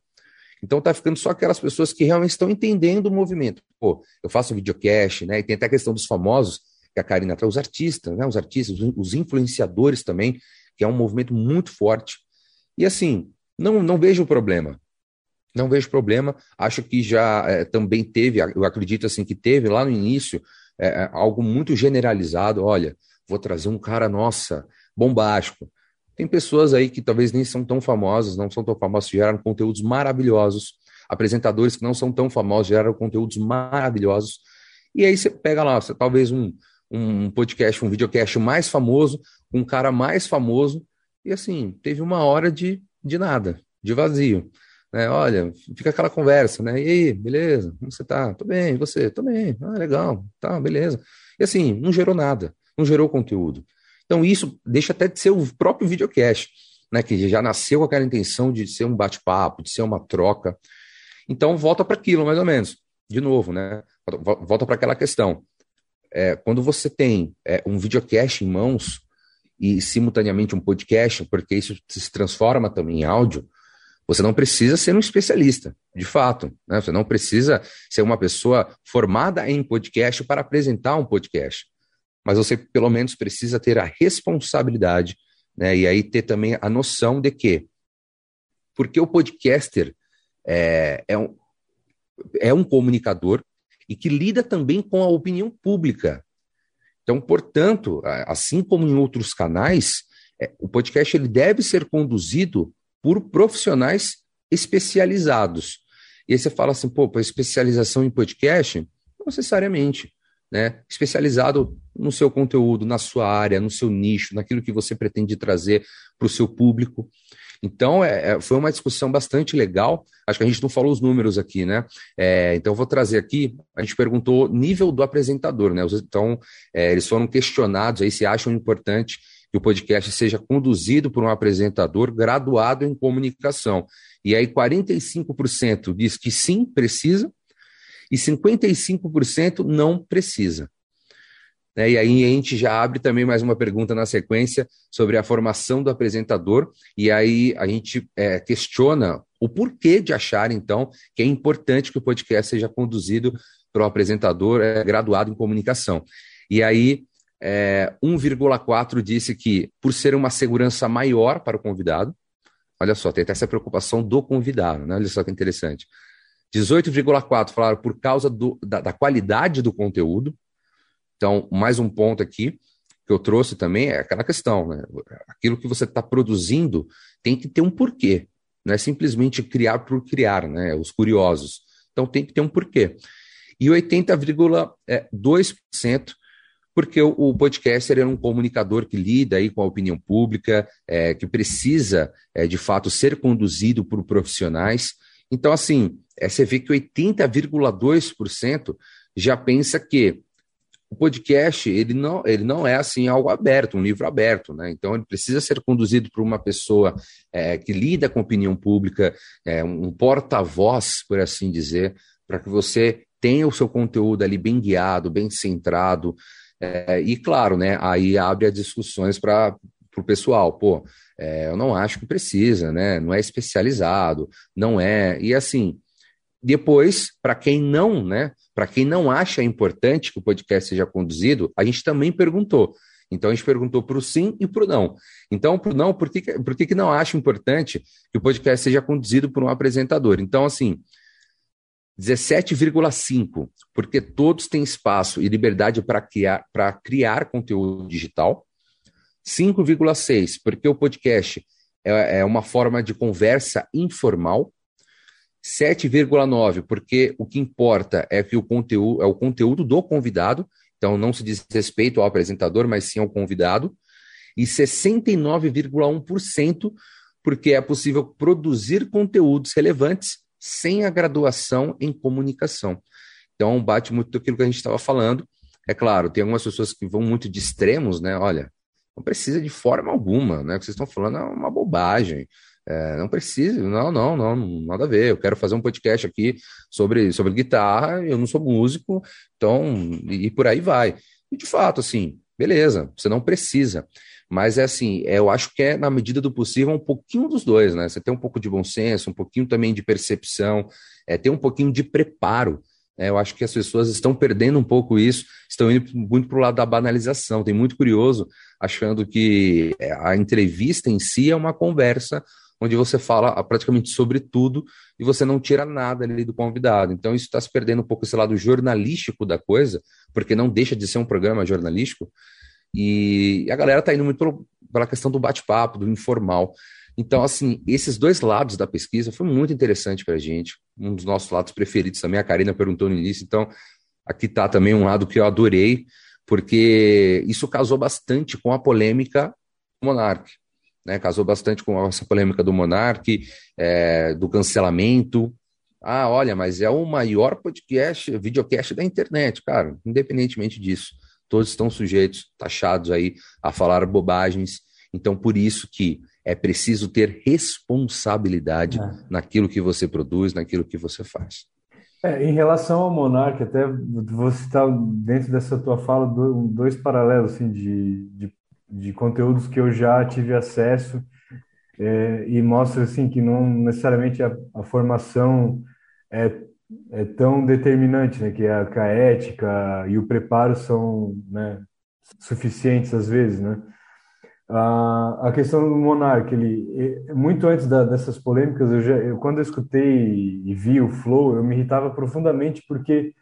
Então está ficando só aquelas pessoas que realmente estão entendendo o movimento. Pô, eu faço videocast, né? E tem até a questão dos famosos que a Karina traz, os artistas, né? Os artistas, os influenciadores também, que é um movimento muito forte. E assim, não, não vejo problema. Não vejo problema. Acho que já é, também teve, eu acredito assim que teve lá no início é, algo muito generalizado. Olha, vou trazer um cara, nossa, bombástico. Tem pessoas aí que talvez nem são tão famosas, não são tão famosas, geraram conteúdos maravilhosos. Apresentadores que não são tão famosos geraram conteúdos maravilhosos. E aí você pega lá, você, talvez um, um podcast, um videocast mais famoso, um cara mais famoso, e assim, teve uma hora de, de nada, de vazio. Né? Olha, fica aquela conversa, né? E aí, beleza? Como você tá? Tô bem, e você? Tô bem, ah, legal, tá, beleza. E assim, não gerou nada. não gerou conteúdo. Então, isso deixa até de ser o próprio videocast, né? Que já nasceu com aquela intenção de ser um bate-papo, de ser uma troca. Então, volta para aquilo, mais ou menos. De novo, né? Volta para aquela questão. É, quando você tem é, um videocast em mãos e simultaneamente um podcast, porque isso se transforma também em áudio, você não precisa ser um especialista, de fato. Né? Você não precisa ser uma pessoa formada em podcast para apresentar um podcast. Mas você, pelo menos, precisa ter a responsabilidade, né? e aí ter também a noção de que, porque o podcaster é, é, um, é um comunicador e que lida também com a opinião pública. Então, portanto, assim como em outros canais, é, o podcast ele deve ser conduzido por profissionais especializados. E aí você fala assim, pô, especialização em podcast? Não necessariamente. Né? Especializado no seu conteúdo, na sua área, no seu nicho, naquilo que você pretende trazer para o seu público. Então, é, é, foi uma discussão bastante legal. Acho que a gente não falou os números aqui, né? É, então, eu vou trazer aqui. A gente perguntou nível do apresentador, né? Então, é, eles foram questionados aí se acham importante que o podcast seja conduzido por um apresentador graduado em comunicação. E aí 45% diz que sim, precisa, e 55% não precisa. Né? E aí a gente já abre também mais uma pergunta na sequência sobre a formação do apresentador, e aí a gente é, questiona o porquê de achar, então, que é importante que o podcast seja conduzido pelo apresentador é, graduado em comunicação. E aí é, 1,4 disse que, por ser uma segurança maior para o convidado, olha só, tem até essa preocupação do convidado, né? olha só que interessante. 18,4 falaram por causa do, da, da, qualidade do conteúdo. Então, mais um ponto aqui que eu trouxe também é aquela questão, né? Aquilo que você está produzindo tem que ter um porquê. Não é simplesmente criar por criar, né? Os curiosos. Então tem que ter um porquê. E 80,2% porque o, podcaster é um comunicador que lida aí com a opinião pública, é, que precisa, é, de fato, ser conduzido por profissionais. Então, assim, é, você vê que 80,2% já pensa que o podcast ele não, ele não é assim algo aberto, um livro aberto, né? Então ele precisa ser conduzido por uma pessoa é, que lida com opinião pública, é, um porta-voz, por assim dizer, para que você tenha o seu conteúdo ali bem guiado, bem centrado, é, e claro, né, aí abre as discussões para o pessoal, pô, é, eu não acho que precisa, né? Não é especializado, não é. E assim, depois, para quem não, né? Para quem não acha importante que o podcast seja conduzido, a gente também perguntou. Então a gente perguntou para o sim e para o não. Então, para o não, por que, por que, que não acha importante que o podcast seja conduzido por um apresentador? Então, assim, 17,5, porque todos têm espaço e liberdade para criar, criar conteúdo digital. 5,6, porque o podcast é, é uma forma de conversa informal. 7,9, porque o que importa é que o conteúdo é o conteúdo do convidado, então não se diz respeito ao apresentador, mas sim ao convidado. E 69,1%, porque é possível produzir conteúdos relevantes sem a graduação em comunicação. Então, bate muito aquilo que a gente estava falando. É claro, tem algumas pessoas que vão muito de extremos, né? Olha, não precisa de forma alguma, né? O que vocês estão falando é uma bobagem. É, não precisa, não, não, não, nada a ver. Eu quero fazer um podcast aqui sobre, sobre guitarra, eu não sou músico, então, e, e por aí vai. E de fato, assim, beleza, você não precisa. Mas é assim, é, eu acho que é, na medida do possível, um pouquinho dos dois, né? Você tem um pouco de bom senso, um pouquinho também de percepção, é, ter um pouquinho de preparo. Né? Eu acho que as pessoas estão perdendo um pouco isso, estão indo muito para o lado da banalização. Tem muito curioso achando que é, a entrevista em si é uma conversa onde você fala praticamente sobre tudo e você não tira nada ali do convidado. Então, isso está se perdendo um pouco esse lado jornalístico da coisa, porque não deixa de ser um programa jornalístico, e a galera tá indo muito pela questão do bate-papo, do informal. Então, assim, esses dois lados da pesquisa foi muito interessante para a gente. Um dos nossos lados preferidos também, a Karina perguntou no início. Então, aqui tá também um lado que eu adorei, porque isso casou bastante com a polêmica Monark. Né? Casou bastante com essa polêmica do Monark, é, do cancelamento. Ah, olha, mas é o maior podcast, videocast da internet, cara, independentemente disso todos estão sujeitos, taxados aí a falar bobagens. Então, por isso que é preciso ter responsabilidade é. naquilo que você produz, naquilo que você faz. É, em relação ao Monark, até você está dentro dessa tua fala dois paralelos assim, de, de, de conteúdos que eu já tive acesso é, e mostra assim que não necessariamente a, a formação é, é, tão determinante, né? Que a, que a ética e o preparo são né, suficientes às vezes, né? A, a questão do Monark, ele muito antes da, dessas polêmicas, eu já, eu, quando eu escutei e vi o Flow, eu me irritava profundamente porque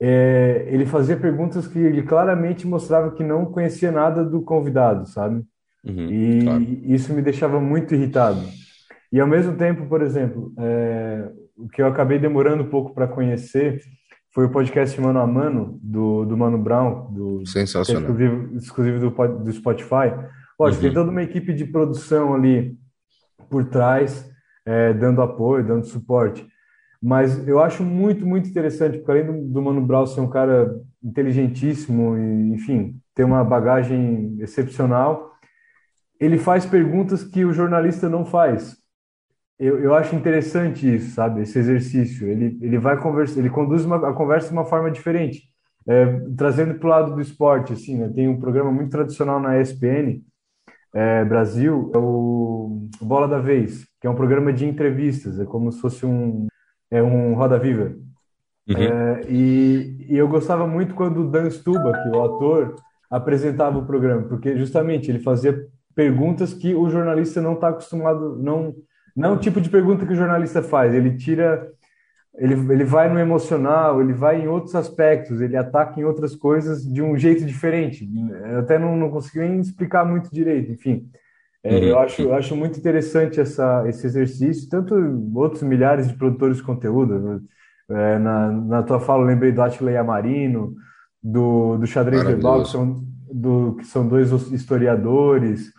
é, ele fazia perguntas que ele claramente mostrava que não conhecia nada do convidado, sabe? Uhum, e claro. isso me deixava muito irritado. E ao mesmo tempo, por exemplo, é, o que eu acabei demorando um pouco para conhecer foi o podcast Mano a Mano, do, do Mano Brown, do, Sensacional. Exclusivo, exclusivo do, do Spotify. Lógico, uhum. tem toda uma equipe de produção ali por trás, é, dando apoio, dando suporte. Mas eu acho muito, muito interessante, porque além do, do Mano Brown ser um cara inteligentíssimo e, enfim, ter uma bagagem excepcional, ele faz perguntas que o jornalista não faz. Eu, eu acho interessante isso, sabe? Esse exercício. Ele, ele vai conversar, ele conduz uma, a conversa de uma forma diferente, é, trazendo para o lado do esporte. Assim, né? Tem um programa muito tradicional na ESPN é, Brasil, é o Bola da Vez, que é um programa de entrevistas. É como se fosse um, é um Roda Viva. Uhum. É, e, e eu gostava muito quando o Dan Stuba, que é o ator, apresentava o programa, porque justamente ele fazia perguntas que o jornalista não está acostumado, não, não é o tipo de pergunta que o jornalista faz. Ele tira, ele, ele vai no emocional, ele vai em outros aspectos, ele ataca em outras coisas de um jeito diferente. Eu até não, não consegui nem explicar muito direito, enfim. É, uhum. Eu acho, eu acho muito interessante essa, esse exercício, tanto outros milhares de produtores de conteúdo. Né? É, na, na tua fala, eu lembrei do Atila Yamarino, do, do Xadrez Verbal, que são, do, que são dois historiadores.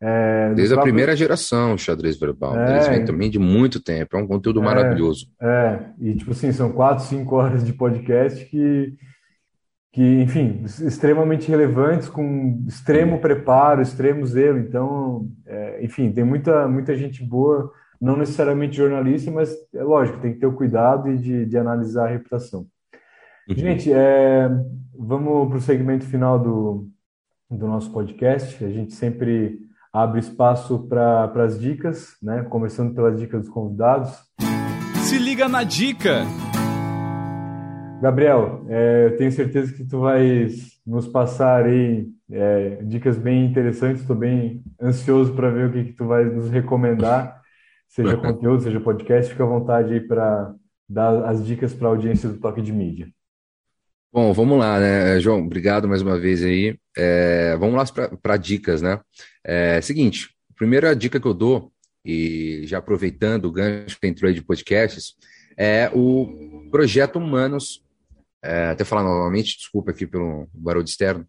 É, Desde a primeira geração, xadrez verbal. É, Eles vêm também de muito tempo. É um conteúdo é, maravilhoso. É, e tipo assim, são quatro, cinco horas de podcast que, que enfim, extremamente relevantes, com extremo preparo, extremo zelo. Então, é, enfim, tem muita, muita gente boa, não necessariamente jornalista, mas é lógico, tem que ter o cuidado de, de analisar a reputação. Uhum. Gente, é, vamos para o segmento final do, do nosso podcast. A gente sempre abre espaço para as dicas, né? Começando pelas dicas dos convidados. Se liga na dica! Gabriel, é, eu tenho certeza que tu vai nos passar aí é, dicas bem interessantes. Estou bem ansioso para ver o que, que tu vai nos recomendar, seja conteúdo, seja podcast. Fica à vontade aí para dar as dicas para a audiência do Toque de Mídia. Bom, vamos lá, né, João? Obrigado mais uma vez aí. É, vamos lá para dicas, né? É, seguinte, a primeira dica que eu dou, e já aproveitando o gancho que entrou aí de podcasts, é o Projeto Humanos. É, até falar novamente, desculpa aqui pelo barulho externo.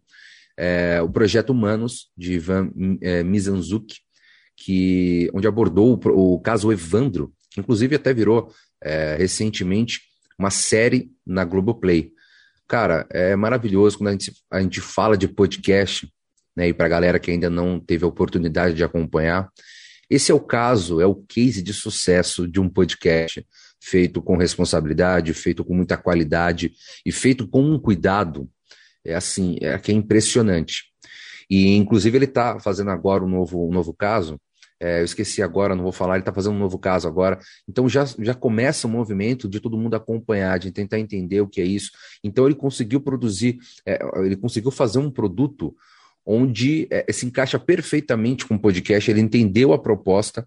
É, o Projeto Humanos, de Ivan é, Mizanzuki, que, onde abordou o, o, caso Evandro, que inclusive até virou é, recentemente uma série na Globoplay. Cara, é maravilhoso quando a gente, a gente fala de podcast, né? E para a galera que ainda não teve a oportunidade de acompanhar, esse é o caso, é o case de sucesso de um podcast feito com responsabilidade, feito com muita qualidade e feito com um cuidado. É assim, é que é impressionante. E inclusive ele está fazendo agora um novo, um novo caso é, eu esqueci agora, não vou falar, ele está fazendo um novo caso agora. Então já, já começa o movimento de todo mundo acompanhar, de tentar entender o que é isso. Então ele conseguiu produzir, é, ele conseguiu fazer um produto onde é, se encaixa perfeitamente com o podcast, ele entendeu a proposta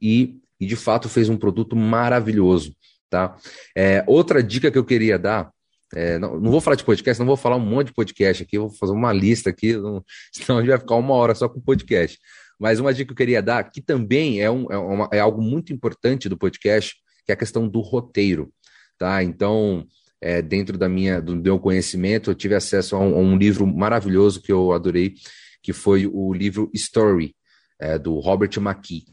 e, e de fato fez um produto maravilhoso. Tá? É, outra dica que eu queria dar é, não, não, vou falar de podcast, não vou falar um monte de podcast aqui, vou fazer uma lista aqui, não, senão a gente vai ficar uma hora só com podcast. Mas uma dica que eu queria dar, que também é, um, é, uma, é algo muito importante do podcast, que é a questão do roteiro. Tá? Então, é, dentro da minha, do meu conhecimento, eu tive acesso a um, a um, livro maravilhoso que eu adorei, que foi o livro Story, é, do Robert McKee.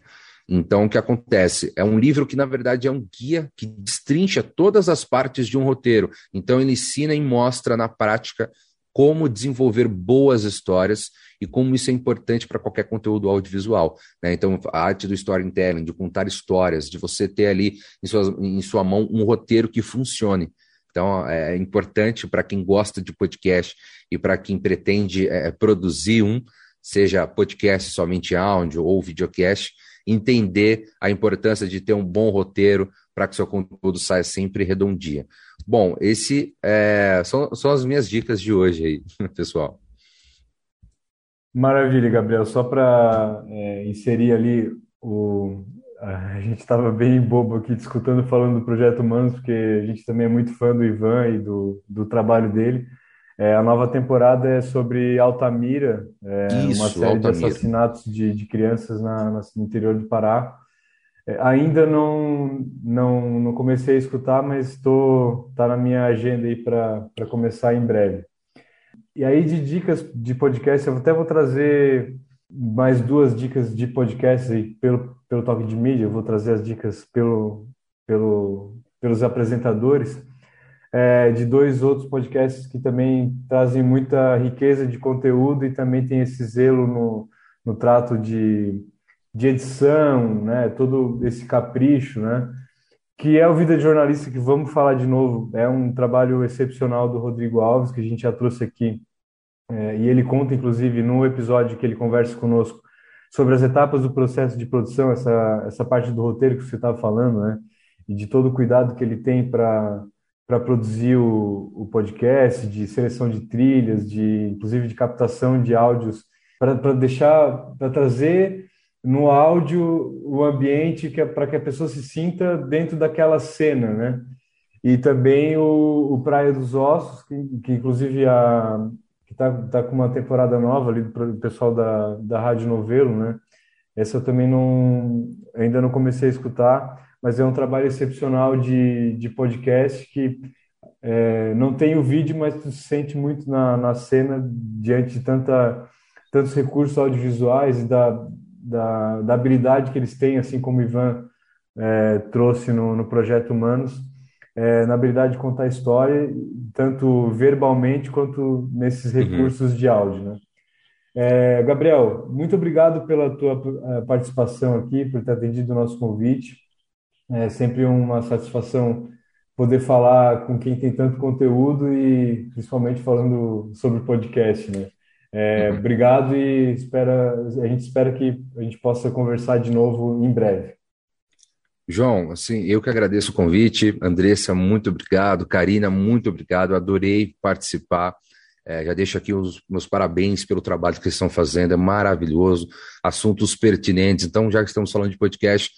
Então, o que acontece? É um livro que, na verdade, é um guia que destrincha todas as partes de um roteiro. Então, ele ensina e mostra na prática como desenvolver boas histórias e como isso é importante para qualquer conteúdo audiovisual. Né? Então, a arte do storytelling, de contar histórias, de você ter ali em sua, em sua mão um roteiro que funcione. Então, é importante para quem gosta de podcast e para quem pretende é, produzir um, seja podcast somente áudio ou videocast, entender a importância de ter um bom roteiro para que seu conteúdo saia sempre redondinho. Bom, esse é, são, são as minhas dicas de hoje aí, pessoal. Maravilha, Gabriel. Só para é, inserir ali o. A gente estava bem bobo aqui discutindo, falando do Projeto Humanos, porque a gente também é muito fã do Ivan e do, do trabalho dele. É, a nova temporada é sobre Altamira, é, Isso, uma série Altamira. de assassinatos de, de crianças na, na, no interior do Pará. É, ainda não, não, não comecei a escutar, mas estou tá na minha agenda aí para começar em breve. E aí de dicas de podcast, eu até vou trazer mais duas dicas de podcast aí pelo, pelo toque de mídia, eu vou trazer as dicas pelo, pelo, pelos apresentadores é, de dois outros podcasts que também trazem muita riqueza de conteúdo e também tem esse zelo no, no trato de, de edição, né? Todo esse capricho, né? Que é o Vida de Jornalista, que vamos falar de novo. É um trabalho excepcional do Rodrigo Alves, que a gente já trouxe aqui. É, e ele conta, inclusive, no episódio que ele conversa conosco sobre as etapas do processo de produção, essa, essa parte do roteiro que você estava falando, né? E de todo o cuidado que ele tem para para produzir o, o, podcast, de seleção de trilhas, de inclusive de captação de áudios, para deixar, para trazer no áudio o ambiente que é para que a pessoa se sinta dentro daquela cena, né? E também o, o Praia dos Ossos, que, que inclusive a que está tá com uma temporada nova ali do pessoal da, da Rádio Novelo, né? Essa eu também não ainda não comecei a escutar, mas é um trabalho excepcional de, de podcast que é, não tem o vídeo, mas tu se sente muito na, na cena diante de tanta, tantos recursos audiovisuais e da, da, da habilidade que eles têm, assim como o Ivan é, trouxe no, no Projeto Humanos, é, na habilidade de contar história, tanto verbalmente quanto nesses uhum. recursos uhum. de áudio, né? É, Gabriel, muito obrigado pela tua é, participação aqui, por ter atendido o nosso convite. É sempre uma satisfação poder falar com quem tem tanto conteúdo e principalmente falando sobre podcast, né? É. Obrigado e espera, a gente espera que a gente possa conversar de novo em breve. João, assim, eu que agradeço o convite. Andressa, muito obrigado. Karina, muito obrigado. Adorei participar. É, já deixo aqui os meus parabéns pelo trabalho que vocês estão fazendo, é maravilhoso. Assuntos pertinentes. Então, já que estamos falando de podcast,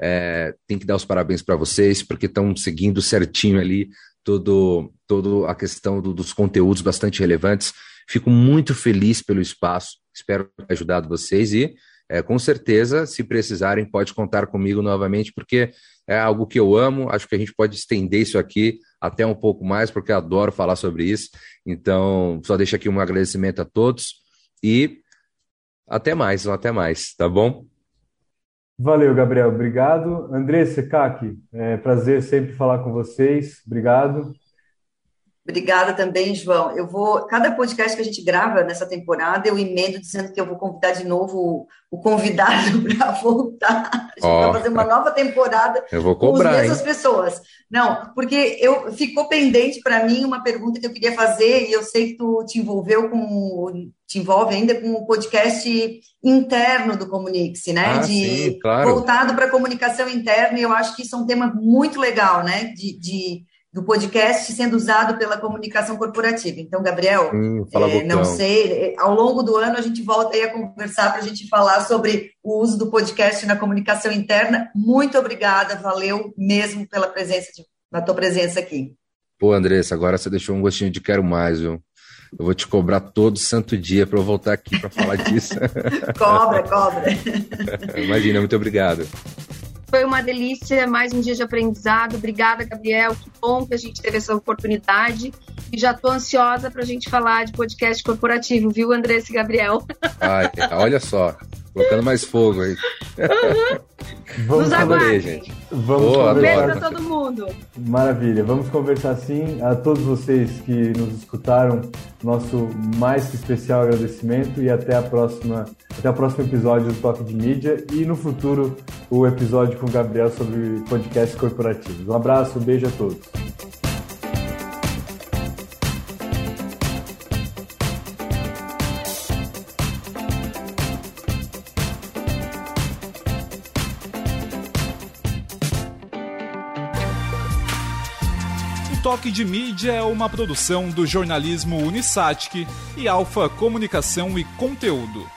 é, tem que dar os parabéns para vocês, porque estão seguindo certinho ali todo, todo a questão do, dos conteúdos bastante relevantes. Fico muito feliz pelo espaço, espero ter ajudado vocês e, é, com certeza, se precisarem, pode contar comigo novamente, porque é algo que eu amo. Acho que a gente pode estender isso aqui até um pouco mais, porque eu adoro falar sobre isso. Então, só deixo aqui um agradecimento a todos e até mais, até mais, tá bom? Valeu, Gabriel. Obrigado. Andressa, Kaki, é prazer sempre falar com vocês. Obrigado. Obrigada também, João. Eu vou, cada podcast que a gente grava nessa temporada, eu emendo dizendo que eu vou convidar de novo o, convidado para voltar. Oh, vai fazer uma nova temporada eu vou cobrar, com as mesmas pessoas. Não, porque eu ficou pendente para mim uma pergunta que eu queria fazer e eu sei que tu te envolveu com te envolve ainda com o podcast interno do Comunique-se, né? Ah, de sim, claro. voltado para a comunicação interna, e eu acho que isso é um tema muito legal, né? de, de do podcast sendo usado pela comunicação corporativa. Então, Gabriel, hum, é, não sei, é, ao longo do ano a gente volta aí a conversar para a gente falar sobre o uso do podcast na comunicação interna. Muito obrigada, valeu mesmo pela presença, de, na tua presença aqui. Pô, Andressa, agora você deixou um gostinho de quero mais, viu? Eu vou te cobrar todo santo dia para eu voltar aqui para falar disso. cobra, cobra. Imagina, muito obrigado. Foi uma delícia, mais um dia de aprendizado. Obrigada, Gabriel. Que bom que a gente teve essa oportunidade. E já estou ansiosa para a gente falar de podcast corporativo, viu, Andressa e Gabriel? Ai, olha só, colocando mais fogo aí. Uhum. Vamos Nos aguardem. gente. Vamos Boa, Beijo pra todo mundo. Maravilha. Vamos conversar sim. A todos vocês que nos escutaram, nosso mais que especial agradecimento e até a próxima, até o próximo episódio do Toque de Mídia e no futuro o episódio com o Gabriel sobre podcasts corporativos. Um abraço, um beijo a todos. Toque de Mídia é uma produção do jornalismo Unisatic e Alfa Comunicação e Conteúdo.